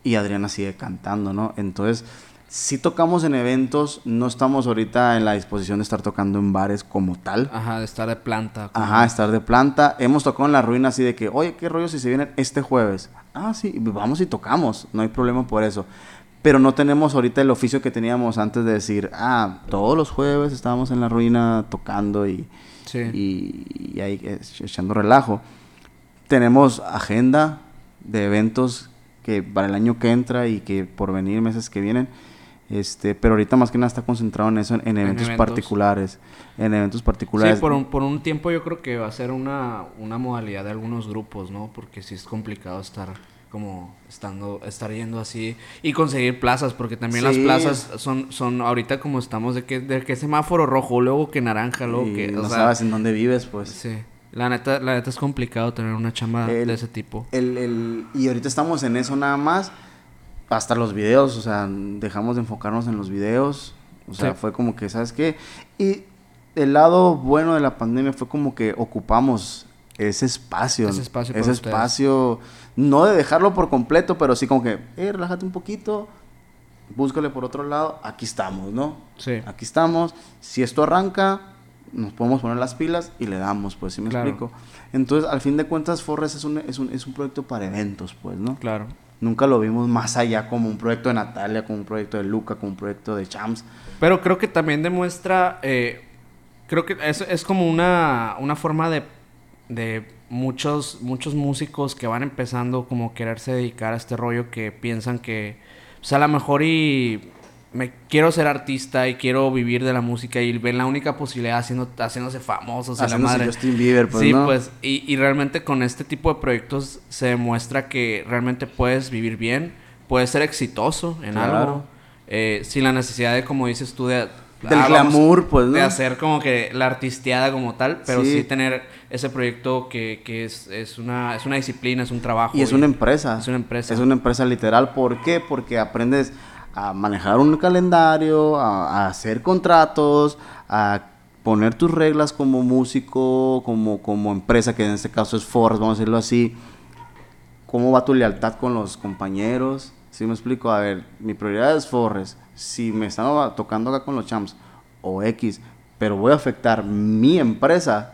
Speaker 2: y Adriana sigue cantando, ¿no? Entonces, si tocamos en eventos, no estamos ahorita en la disposición de estar tocando en bares como tal.
Speaker 1: Ajá, de estar de planta.
Speaker 2: Ajá, estar de planta. Hemos tocado en la ruina así de que, oye, ¿qué rollo si se vienen este jueves? Ah, sí, vamos y tocamos, no hay problema por eso. Pero no tenemos ahorita el oficio que teníamos antes de decir, ah, todos los jueves estábamos en la ruina tocando y, y, ahí eh, echando relajo. Tenemos agenda de eventos que para el año que entra y que por venir meses que vienen. Este, pero ahorita más que nada está concentrado en eso, en, eventos, particulares. En eventos particulares.
Speaker 1: Sí, por un, por un tiempo yo creo que va a ser una, una modalidad de algunos grupos, ¿no? Porque sí es complicado estar como estando, estar yendo así y conseguir plazas, porque también las plazas son, son ahorita como estamos de que, de que semáforo rojo, luego que naranja, luego que...
Speaker 2: No sabes en dónde vives, pues.
Speaker 1: Sí. La neta, la neta es complicado tener una chamba de ese tipo.
Speaker 2: El, el, y ahorita estamos en eso nada más. Hasta los videos, o sea, dejamos de enfocarnos en los videos. O sea, fue como que, ¿sabes qué? Y el lado bueno de la pandemia fue como que ocupamos ese espacio. Ese espacio. Ese espacio no de dejarlo por completo, pero sí como que, eh, relájate un poquito, búscale por otro lado, aquí estamos, ¿no? Sí. Aquí estamos, si esto arranca, nos podemos poner las pilas y le damos, pues, ¿sí me explico? Entonces, al fin de cuentas, Forres es un, es, un, es un proyecto para eventos, pues, ¿no?
Speaker 1: Claro.
Speaker 2: Nunca lo vimos más allá como un proyecto de Natalia, como un proyecto de Luca, como un proyecto de Chams.
Speaker 1: Pero creo que también demuestra, eh, creo que es, es como una, una forma de, de muchos, muchos músicos que van empezando como quererse dedicar a este rollo que piensan que, pues a lo mejor y me quiero ser artista y quiero vivir de la música y ven la única posibilidad haciendo, haciéndose famosos
Speaker 2: a la madre. Justin Bieber, pues,
Speaker 1: sí, pues, y, y, realmente con este tipo de proyectos se demuestra que realmente puedes vivir bien, puedes ser exitoso en algo, eh, sin la necesidad de, como dices tú, de
Speaker 2: del ah, glamour, pues, ¿no?
Speaker 1: De hacer como que la artisteada como tal, pero sí, tener ese proyecto que, que es, es, una, es una disciplina, es un trabajo.
Speaker 2: Y es una empresa.
Speaker 1: Es una empresa.
Speaker 2: Es una empresa literal. ¿Por qué? Porque aprendes a manejar un calendario, a, hacer contratos, a poner tus reglas como músico, como, como empresa, que en este caso es Force, vamos a decirlo así. ¿Cómo va tu lealtad con los compañeros? ¿Sí me explico? A ver, mi prioridad es Forres si me están tocando acá con los champs o X, pero voy a afectar mi empresa,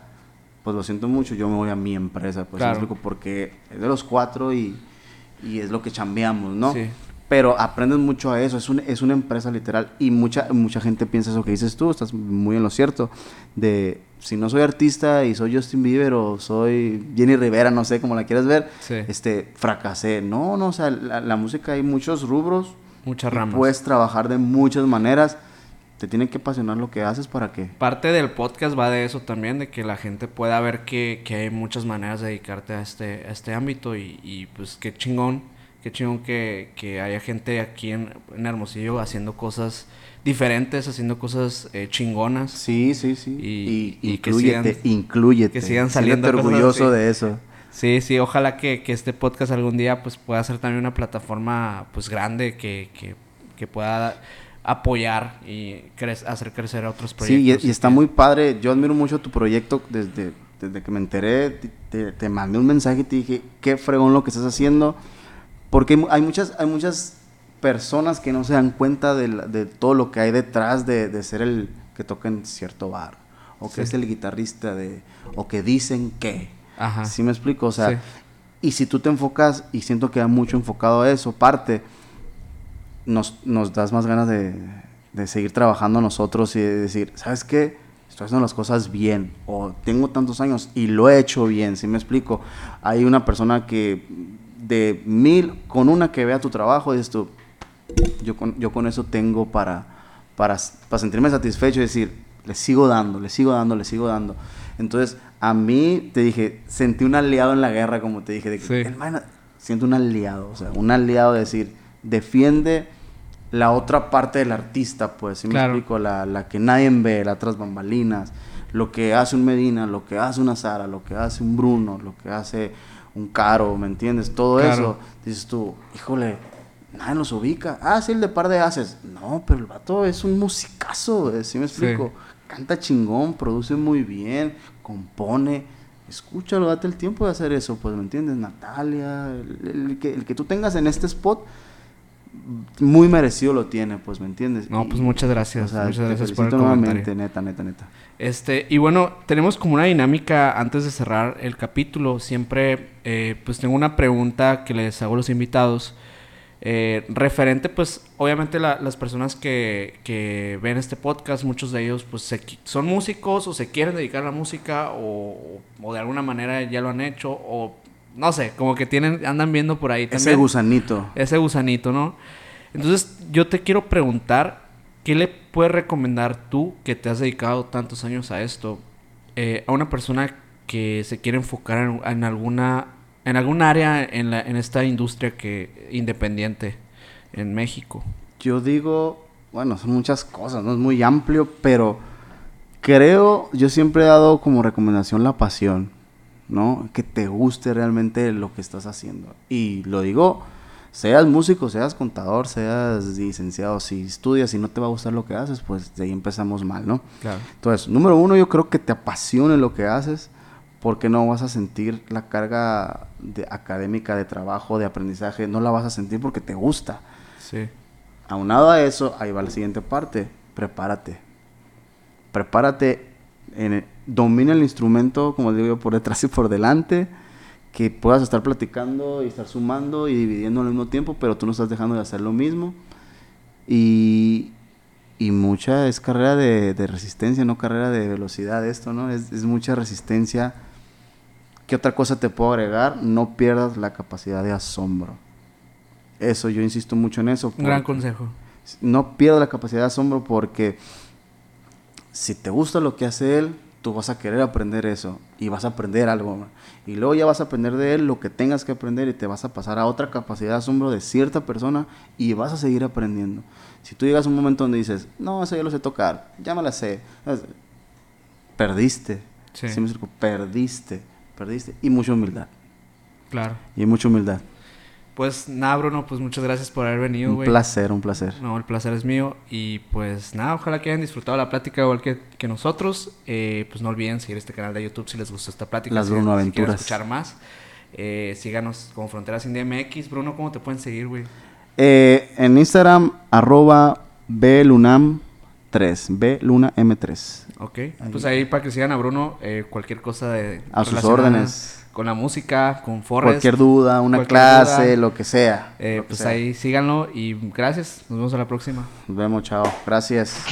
Speaker 2: pues lo siento mucho, yo me voy a mi empresa, pues porque es de los cuatro y, y es lo que chambeamos, ¿no? Sí. Pero aprendes mucho a eso, es, un, es una empresa literal y mucha, mucha gente piensa eso que dices tú, estás muy en lo cierto, de si no soy artista y soy Justin Bieber o soy Jenny Rivera, no sé cómo la quieras ver, este, fracasé. No, no, o sea, la, la música hay muchos rubros,
Speaker 1: Muchas ramas.
Speaker 2: Puedes trabajar de muchas maneras. Te tiene que apasionar lo que haces para que...
Speaker 1: Parte del podcast va de eso también, de que la gente pueda ver que, que hay muchas maneras de dedicarte a este, a este ámbito y, y pues qué chingón, qué chingón que, que haya gente aquí en, en, Hermosillo haciendo cosas diferentes, haciendo cosas eh, chingonas.
Speaker 2: Sí, sí, sí. Y, y, incluyete, que sigan,
Speaker 1: Que sigan saliendo.
Speaker 2: orgulloso de eso.
Speaker 1: Sí, sí, ojalá que, que, este podcast algún día pues pueda ser también una plataforma pues grande que, que, que pueda apoyar y hacer crecer a otros proyectos.
Speaker 2: Sí, y, está muy padre. Yo admiro mucho tu proyecto desde, desde que me enteré. Te, te, mandé un mensaje y te dije, qué fregón lo que estás haciendo. Porque hay muchas, hay muchas personas que no se dan cuenta de, de todo lo que hay detrás de, de, ser el que toca en cierto bar. O que es el guitarrista de... O que dicen que Ajá. ¿Sí me explico? O sea, y si tú te enfocas, y siento que ha mucho enfocado a eso, parte, nos, nos das más ganas de, de seguir trabajando nosotros y de decir, ¿sabes qué? Estoy haciendo las cosas bien, o tengo tantos años y lo he hecho bien, ¿sí me explico? Hay una persona que de mil, con una que vea tu trabajo, dices tú, yo con, yo con eso tengo para, para, para sentirme satisfecho y decir, le sigo dando, le sigo dando, le sigo dando. Entonces, a mí, te dije, sentí un aliado en la guerra, como te dije, de que, hermano, siento un aliado, o sea, un aliado de decir, defiende la otra parte del artista, pues, ¿sí me explico? La, la, que nadie ve, las otras bambalinas, lo que hace un Medina, lo que hace una Sara, lo que hace un Bruno, lo que hace un Caro, ¿me entiendes? Todo eso, dices tú, híjole, nadie nos ubica. Ah, sí, el de par de haces. No, pero el vato es un musicazo, ¿sí me explico? Canta chingón, produce muy bien, compone, escúchalo, date el tiempo de hacer eso, pues, ¿me entiendes? Natalia, el, que, el que tú tengas en este spot, muy merecido lo tiene, pues, ¿me entiendes?
Speaker 1: No, pues muchas gracias. muchas gracias por el
Speaker 2: nuevamente, neta, neta, neta.
Speaker 1: Este, y bueno, tenemos como una dinámica antes de cerrar el capítulo. Siempre, eh, pues tengo una pregunta que les hago a los invitados. Eh, referente, pues, obviamente las personas que, que, ven este podcast, muchos de ellos, pues, son músicos o se quieren dedicar a la música o, o, de alguna manera ya lo han hecho o, no sé, como que tienen, andan viendo por ahí
Speaker 2: también. Ese gusanito.
Speaker 1: Ese gusanito, ¿no? Entonces, yo te quiero preguntar, ¿qué le puedes recomendar tú que te has dedicado tantos años a esto? Eh, a una persona que se quiere enfocar en, alguna en algún área en, la, en esta industria que independiente en México?
Speaker 2: Yo digo, bueno, son muchas cosas, no es muy amplio, pero creo, yo siempre he dado como recomendación la pasión, ¿no? Que te guste realmente lo que estás haciendo. Y lo digo, seas músico, seas contador, seas licenciado, si estudias y no te va a gustar lo que haces, pues de ahí empezamos mal, ¿no? Claro. Entonces, número uno, yo creo que te apasione lo que haces, porque no vas a sentir la carga de académica, de trabajo, de aprendizaje, no la vas a sentir porque te gusta. Sí. Aunado a eso, ahí va la siguiente parte, prepárate. Prepárate, en domina el instrumento, como digo yo, por detrás y por delante que puedas estar platicando y estar sumando y dividiendo al mismo tiempo, pero tú no estás dejando de hacer lo mismo. Y, y mucha es carrera de, de, resistencia, no carrera de velocidad esto, ¿no? Es, es, mucha resistencia. ¿Qué otra cosa te puedo agregar? No pierdas la capacidad de asombro. Eso, yo insisto mucho en eso.
Speaker 1: Un gran consejo.
Speaker 2: No pierdas la capacidad de asombro porque si te gusta lo que hace él, tú vas a querer aprender eso y vas a aprender algo. Y luego ya vas a aprender de él lo que tengas que aprender y te vas a pasar a otra capacidad de asombro de cierta persona y vas a seguir aprendiendo. Si tú llegas a un momento donde dices, no, eso ya lo sé tocar, ya me la sé, perdiste. Sí. perdiste, perdiste. Y mucha humildad.
Speaker 1: Claro.
Speaker 2: Y mucha humildad.
Speaker 1: Pues nada, Bruno, pues muchas gracias por haber venido,
Speaker 2: güey. Un placer, un placer.
Speaker 1: No, el placer es mío. Y pues nada, ojalá que hayan disfrutado la plática igual que, que nosotros. Eh, pues no olviden seguir este canal de YouTube si les gustó esta plática.
Speaker 2: Las Bruno Aventuras. Si quieren
Speaker 1: escuchar más. Eh, síganos como Fronteras India MX. Bruno, ¿cómo te pueden seguir, güey?
Speaker 2: Eh, en Instagram, arroba blunam3, blunam3.
Speaker 1: Ok, pues ahí para que sigan a Bruno, cualquier cosa de...
Speaker 2: A sus órdenes
Speaker 1: con la música, con Forrest.
Speaker 2: Cualquier duda, una clase, lo que sea.
Speaker 1: Eh, pues ahí síganlo y gracias. Nos vemos a la próxima.
Speaker 2: Nos vemos, chao. Gracias.